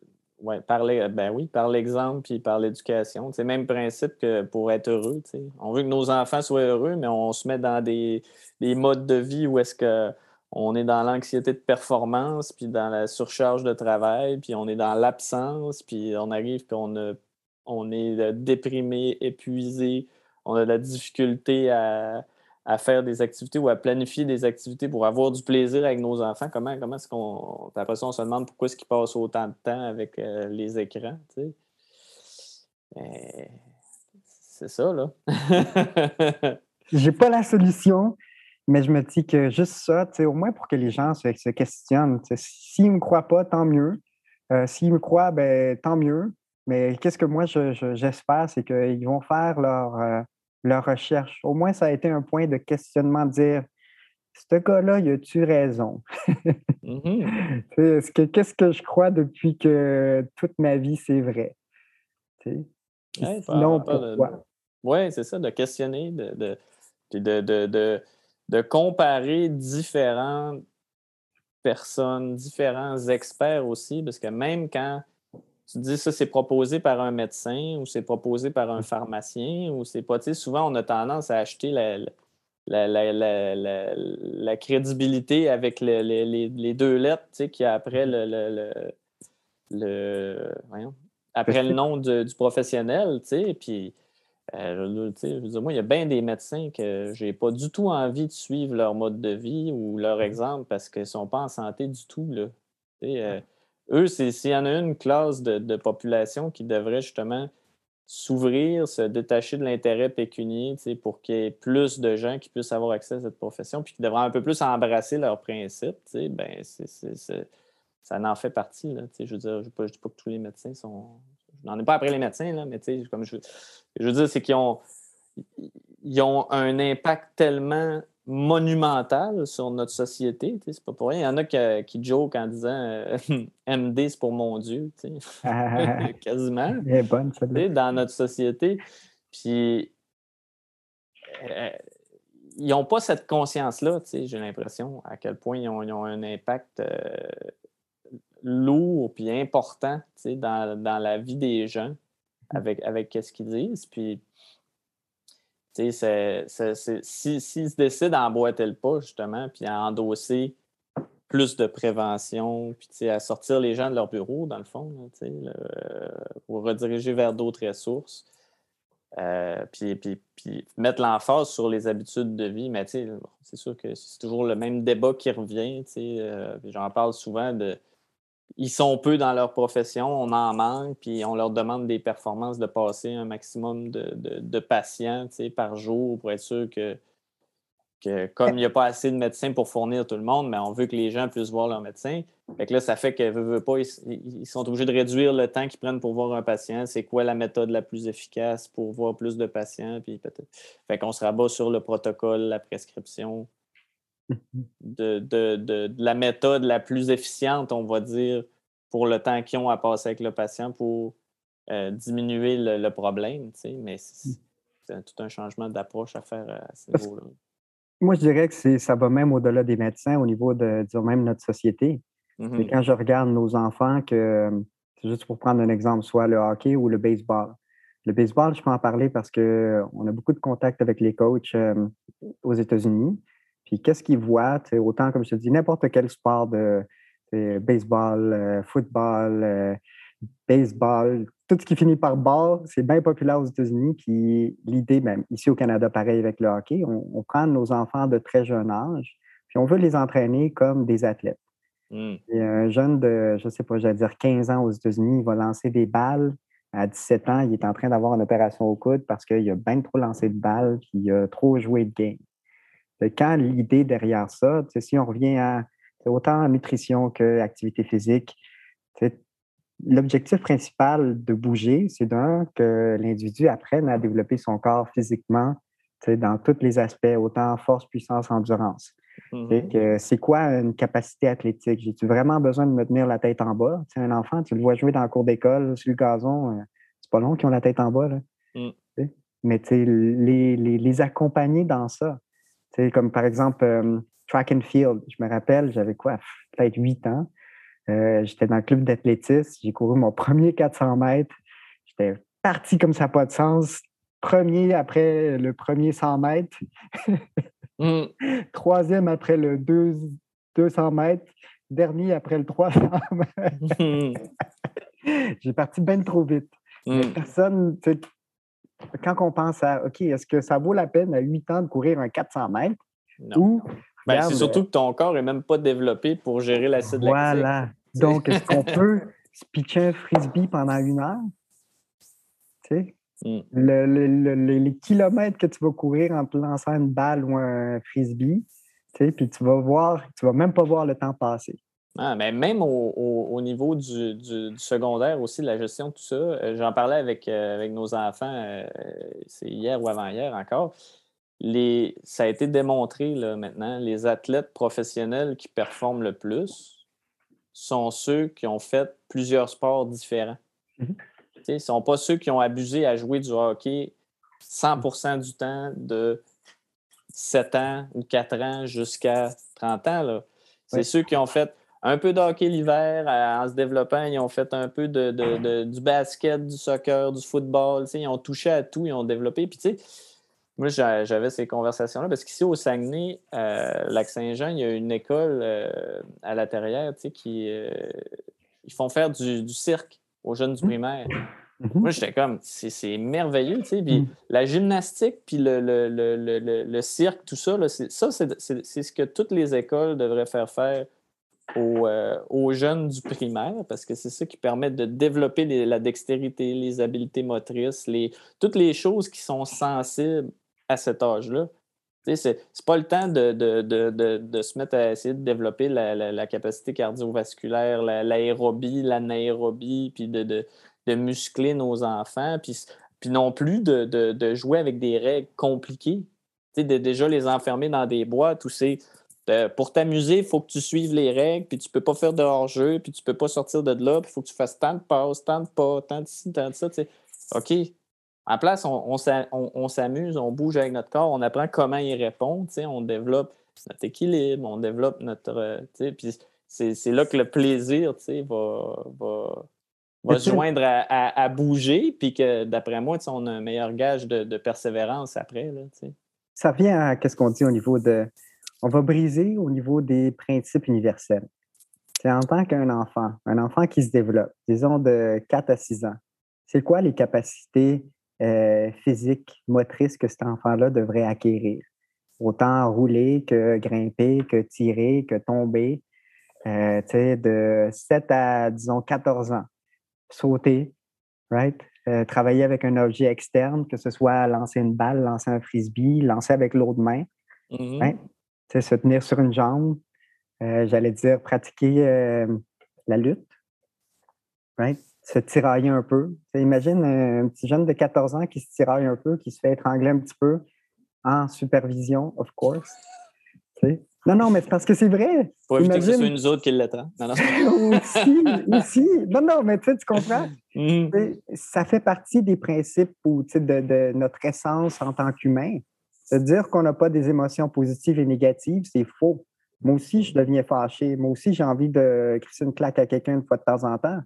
Ouais, par ben oui, par l'exemple puis par l'éducation. C'est le même principe que pour être heureux. On veut que nos enfants soient heureux, mais on se met dans des, modes de vie où est-ce qu'on est dans l'anxiété de performance, puis dans la surcharge de travail, puis on est dans l'absence, puis on arrive, puis on, on est euh, déprimé, épuisé, on a de la difficulté à, à faire des activités ou à planifier des activités pour avoir du plaisir avec nos enfants? Comment, comment est-ce qu'on. Après ça, on se demande pourquoi est-ce qu'ils passent autant de temps avec euh, les écrans. Ben, c'est ça, là. *laughs* J'ai pas la solution, mais je me dis que juste ça, au moins pour que les gens se, questionnent. S'ils ne me croient pas, tant mieux. Euh, s'ils me croient, ben, tant mieux. Mais qu'est-ce que moi, j'espère, c'est qu'ils vont faire leur. Euh, leur recherche. Au moins, ça a été un point de questionnement de dire ce gars-là, il a-tu raison? Mm-hmm. *laughs* Qu'est-ce que je crois depuis que toute ma vie, c'est vrai? Sinon, pourquoi? Oui, c'est ça, de questionner, de, de, de, de, comparer différentes personnes, différents experts aussi, parce que même quand tu dis ça, c'est proposé par un médecin ou c'est proposé par un pharmacien ou c'est pas. Tu sais, souvent, on a tendance à acheter la, la, crédibilité avec les, deux lettres, tu sais, qui après le. le, après le nom du professionnel, tu sais, puis. Euh, je veux dire, moi, il y a bien des médecins que j'ai pas du tout envie de suivre leur mode de vie ou leur exemple parce qu'ils ne sont pas en santé du tout. Là. Euh, eux, s'il y en a une classe de, population qui devrait justement s'ouvrir, se détacher de l'intérêt pécunier pour qu'il y ait plus de gens qui puissent avoir accès à cette profession, puis qui devraient un peu plus embrasser leurs principes, ben, ça en fait partie. Là, je veux dire, je ne dis pas que tous les médecins sont. Je n'en ai pas après les médecins, là, mais comme je, je veux dire, c'est qu'ils ont ils ont un impact tellement monumental sur notre société. C'est pas pour rien. Il y en a qui, qui joke en disant euh, *laughs* MD, c'est pour mon Dieu. *laughs* *laughs* Quasiment. bonne, dans notre société. Puis euh, ils n'ont pas cette conscience-là, j'ai l'impression, à quel point ils ont, un impact euh, lourd puis important dans, dans la vie des gens mmh. avec, avec ce qu'ils disent. Puis S'ils se décident à emboîter le pas, justement, puis à endosser plus de prévention, puis à sortir les gens de leur bureau, dans le fond, pour rediriger vers d'autres ressources, euh, puis, mettre l'emphase sur les habitudes de vie. Mais c'est sûr que c'est toujours le même débat qui revient. Euh, J'en parle souvent de ils sont peu dans leur profession, on en manque, puis on leur demande des performances de passer un maximum de, de, patients par jour pour être sûr que, que comme il n'y a pas assez de médecins pour fournir tout le monde, mais on veut que les gens puissent voir leur médecin. Fait que là, ça fait qu'ils pas, ils, sont obligés de réduire le temps qu'ils prennent pour voir un patient. C'est quoi la méthode la plus efficace pour voir plus de patients? Puis peut-être. Fait qu'on se rabat sur le protocole, la prescription de, la méthode la plus efficiente, on va dire, pour le temps qu'ils ont à passer avec le patient pour euh, diminuer le, problème. Mais c'est tout un changement d'approche à faire euh, à ce niveau-là. Moi, je dirais que ça va même au-delà des médecins, au niveau de, même notre société. Mm-hmm. quand je regarde nos enfants, que c'est juste pour prendre un exemple, soit le hockey ou le baseball. Le baseball, je peux en parler parce qu'on a beaucoup de contacts avec les coachs euh, aux États-Unis. Puis qu'est-ce qu'ils voient? Autant, comme je te dis, n'importe quel sport de baseball, euh, football, euh, baseball, tout ce qui finit par ball, c'est bien populaire aux États-Unis. Puis l'idée, même ici au Canada, pareil avec le hockey, on, prend nos enfants de très jeune âge, puis on veut les entraîner comme des athlètes. Mmh. un jeune de, je ne sais pas, j'allais dire 15 ans aux États-Unis, il va lancer des balles. À 17 ans, il est en train d'avoir une opération au coude parce qu'il a bien trop lancé de balles puis il a trop joué de game. Quand l'idée derrière ça, si on revient à autant à nutrition qu'activité physique, l'objectif principal de bouger, c'est d'un que l'individu apprenne à développer son corps physiquement dans tous les aspects, autant force, puissance, endurance. Mm-hmm. C'est quoi une capacité athlétique? J'ai-tu vraiment besoin de me tenir la tête en bas? un enfant, tu le vois jouer dans le cours d'école, sur le gazon, euh, c'est pas long qu'ils ont la tête en bas. Là. Mm. Mais les, les, les, accompagner dans ça. Comme par exemple, euh, track and field. Je me rappelle, j'avais quoi, peut-être 8 ans. Euh, j'étais dans le club d'athlétisme. J'ai couru mon *laughs* premier 400 mètres. J'étais parti comme ça n'a pas de sens. Premier après le premier 100 mètres. Mm. *laughs* Troisième après le 200 mètres. Dernier après le 300 mètres. Mm. *laughs* J'ai parti bien trop vite. Mm. Personne, quand on pense à, OK, est-ce que ça vaut la peine à 8 ans de courir un 400 mètres? Ou, ben, c'est surtout que ton corps n'est même pas développé pour gérer l'acide lactique. Voilà. Donc, est-ce qu'on *laughs* peut se pitcher un frisbee pendant une heure? Tu sais? Mm. les kilomètres que tu vas courir en te lançant une balle ou un frisbee, tu sais, puis tu vas voir, tu vas même pas voir le temps passer. Ah, mais même au, niveau du, secondaire aussi, la gestion de tout ça, euh, j'en parlais avec, euh, avec nos enfants, euh, c'est hier ou avant-hier encore. Les, ça a été démontré là, maintenant, les athlètes professionnels qui performent le plus sont ceux qui ont fait plusieurs sports différents. Mm-hmm. Ce ne sont pas ceux qui ont abusé à jouer du hockey 100% du temps de 7 ans ou 4 ans jusqu'à 30 ans. C'est ceux qui ont fait un peu de hockey l'hiver en se développant. Ils ont fait un peu de, du basket, du soccer, du football. Ils ont touché à tout, ils ont développé. Puis, tu sais, moi, j'avais ces conversations-là parce qu'ici au Saguenay, euh, Lac-Saint-Jean, il y a une école euh, à l'intérieur qui euh, ils font faire du, cirque aux jeunes du mmh. primaire. Mmh. Moi, j'étais comme, c'est merveilleux, tu sais. Puis mmh. la gymnastique, puis le, le, le, le, cirque, tout ça, ça, c'est ce que toutes les écoles devraient faire faire euh, aux, jeunes du primaire, parce que c'est ça qui permet de développer la dextérité, les habiletés motrices, toutes les choses qui sont sensibles à cet âge-là. C'est pas le temps de, se mettre à essayer de développer la, capacité cardiovasculaire, l'aérobie, l'anaérobie, puis de, muscler nos enfants. Puis, non plus de, jouer avec des règles compliquées. De déjà les enfermer dans des boîtes où c'est pour t'amuser, il faut que tu suives les règles, puis tu peux pas faire de hors-jeu, puis tu peux pas sortir de là, puis il faut que tu fasses tant de passes, tant de pas, tant de ci, tant de ça. OK. En place, on, s'amuse, on bouge avec notre corps, on apprend comment y répondre, on développe notre équilibre, on développe notre. Euh, puis c'est là que le plaisir va, va, va se joindre à, bouger, puis que d'après moi, on a un meilleur gage de, persévérance après. Là, ça vient à ce qu'on dit au niveau de on va briser au niveau des principes universels. C'est en tant qu'un enfant, un enfant qui se développe, disons de 4 à 6 ans, c'est quoi les capacités euh, physiques, motrices que cet enfant-là devrait acquérir? Autant rouler que grimper, que tirer, que tomber. Euh, de 7 à, disons, 14 ans. Sauter, right? Euh, travailler avec un objet externe, que ce soit lancer une balle, lancer un frisbee, lancer avec l'autre main. Mm-hmm se tenir sur une jambe, euh, j'allais dire pratiquer euh, la lutte, right? se tirailler un peu. imagine un, petit jeune de 14 ans qui se tiraille un peu, qui se fait étrangler un petit peu en supervision, of course. Non, non, mais c'est parce que c'est vrai. Pour éviter que ce soit nous autres qui l'attend. Non, non. *laughs* aussi, aussi. Non, non, mais tu comprends? Mm. Ça fait partie des principes de, de notre essence en tant qu'humain. Se dire qu'on n'a pas des émotions positives et négatives, c'est faux. Moi aussi, je deviens fâché. Moi aussi, j'ai envie de crisser une claque à quelqu'un une fois de temps en temps.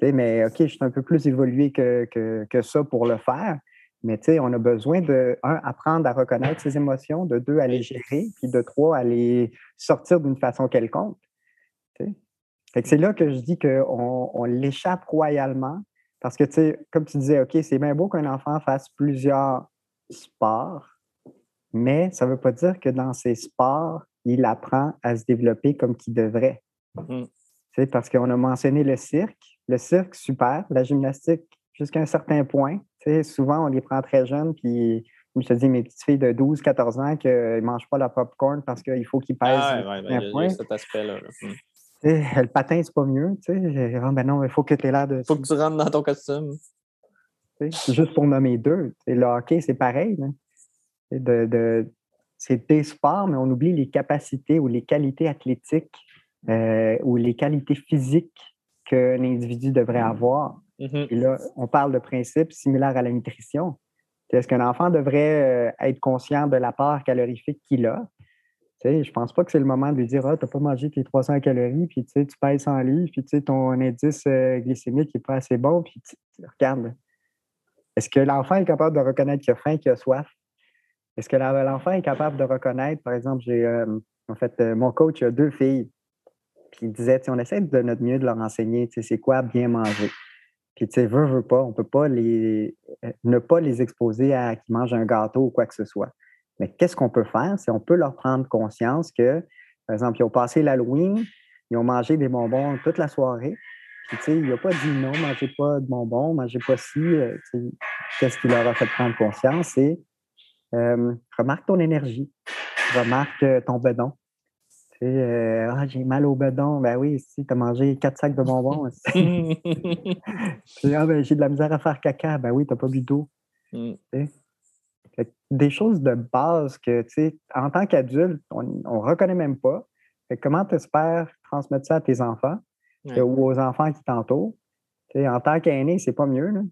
mais OK, je suis un peu plus évolué que, que, ça pour le faire. Mais on a besoin de, un, apprendre à reconnaître ses émotions, de deux, à les gérer, puis de trois, à les sortir d'une façon quelconque. C'est là que je dis qu'on on, l'échappe royalement. Parce que, comme tu disais, OK, c'est bien beau qu'un enfant fasse plusieurs sports, mais ça ne veut pas dire que dans ses sports, il apprend à se développer comme qu'il devrait. Mmh. Parce qu'on a mentionné le cirque. Le cirque, super. La gymnastique, jusqu'à un certain point. souvent, on les prend très jeunes, puis comme je te dis, mes petites filles de 12, 14 ans qui ne mangent pas la popcorn parce qu'il faut qu'ils pèsent. Ah, ouais, ouais, il y a cet aspect-là. Mmh. Le patin, c'est pas mieux. Ah, ben non, il faut que tu aies l'air de. Il faut que tu rentres dans ton costume. Juste pour nommer deux. Le hockey, c'est pareil de, c'est des sports, mais on oublie les capacités ou les qualités athlétiques euh, ou les qualités physiques qu'un individu devrait avoir. Mm-hmm. Et là, on parle de principes similaires à la nutrition. Est-ce qu'un enfant devrait euh, être conscient de la part calorifique qu'il a? Je ne je pense pas que c'est le moment de lui dire Ah, tu n'as pas mangé tes 300 calories, puis tu pèses 100 livres, puis ton indice euh, glycémique n'est pas assez bon, puis regarde. Est-ce que l'enfant est capable de reconnaître qu'il a faim, qu'il a soif? Est-ce que l'enfant est capable de reconnaître, par exemple, j'ai euh, en fait euh, mon coach a deux filles, puis il disait, on essaie de notre mieux de leur enseigner, c'est quoi bien manger. Puis tu sais, veut, veut pas, on peut pas les euh, ne pas les exposer à qu'ils mangent un gâteau ou quoi que ce soit. Mais qu'est-ce qu'on peut faire? C'est on peut leur prendre conscience que, par exemple, ils ont passé l'Halloween, ils ont mangé des bonbons toute la soirée. Puis, tu sais, il n'a pas dit non, mangez pas de bonbons, mangez pas ci. Qu'est-ce qui leur a fait prendre conscience? C'est euh, remarque ton énergie. Remarque euh, ton bedon. Euh, ah, j'ai mal au bedon. Ben oui, si tu as mangé quatre sacs de bonbons. *laughs* *laughs* ah, ben, j'ai de la misère à faire caca. Ben oui, tu n'as pas bu d'eau. Mm. Des choses de base que, tu sais, en tant qu'adulte, on ne reconnaît même pas. comment tu espères transmettre ça à tes enfants ou aux enfants qui t'entourent? En tant qu'aîné, c'est pas mieux. Là.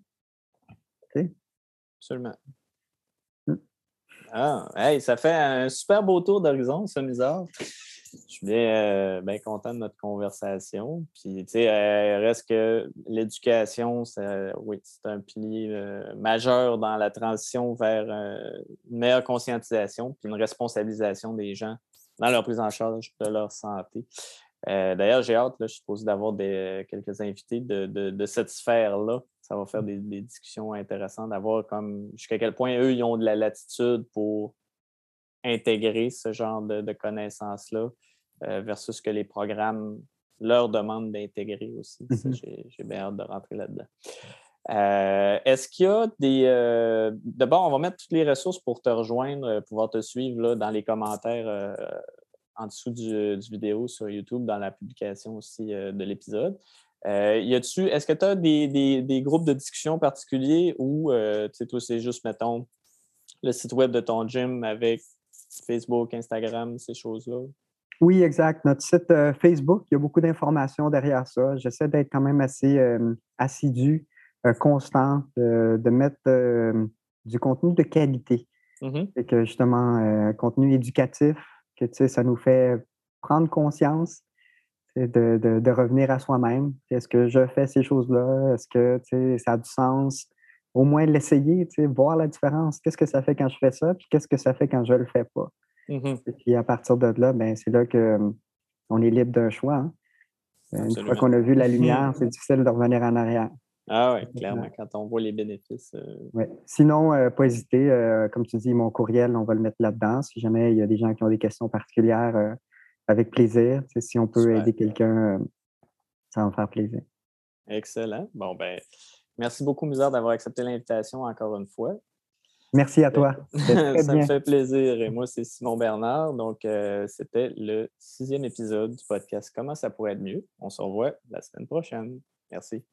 Absolument. Ah, hey, ça fait un super beau tour d'horizon, ça, Misard. Je suis bien, euh, content de notre conversation. Puis, tu sais, euh, reste que l'éducation, oui, c'est un pilier euh, majeur dans la transition vers une meilleure conscientisation puis une responsabilisation des gens dans leur prise en charge de leur santé. D'ailleurs, j'ai hâte, je suppose, d'avoir quelques invités de cette sphère-là ça va faire des, discussions intéressantes, d'avoir comme jusqu'à quel point eux, ils ont de la latitude pour intégrer ce genre de, connaissances-là euh, versus ce que les programmes leur demandent d'intégrer aussi. Mm-hmm. J'ai bien hâte de rentrer là-dedans. Euh, est-ce qu'il y a des. Euh, d'abord, on va mettre toutes les ressources pour te rejoindre, pouvoir te suivre là, dans les commentaires en dessous du, du, vidéo sur YouTube, dans la publication aussi de l'épisode. Y a-tu, est-ce que tu as des, groupes de discussion particuliers ou, toi, c'est juste, mettons, le site web de ton gym avec Facebook, Instagram, ces choses-là? Oui, exact. Notre site Facebook, il y a beaucoup d'informations derrière ça. J'essaie d'être quand même assez assidu, constant, de mettre du contenu de qualité. Mmh et que justement, euh, contenu éducatif, que ça nous fait prendre conscience de, de, revenir à soi-même. Est-ce que je fais ces choses-là? Est-ce que ça a du sens? Au moins l'essayer, voir la différence. Qu'est-ce que ça fait quand je fais ça? Puis qu'est-ce que ça fait quand je ne le fais pas? Mmh et puis à partir de là, ben, c'est là qu'on est libre d'un choix. Hein. Une fois qu'on a vu la *laughs* lumière, c'est difficile de revenir en arrière. Ah oui, clairement, quand on voit les bénéfices. Euh, ouais. Sinon, euh, pas hésiter, euh, comme tu dis, mon courriel, on va le mettre là-dedans. Si jamais il y a des gens qui ont des questions particulières, avec plaisir. Si on peut aider quelqu'un, ça va me faire plaisir. Excellent. Bon, ben, merci beaucoup, Misère, d'avoir accepté l'invitation encore une fois. Merci à toi. *laughs* ça me fait plaisir. Et moi, c'est Simon Bernard. Donc, c'était le sixième épisode du podcast Comment ça pourrait être mieux. On se revoit la semaine prochaine. Merci.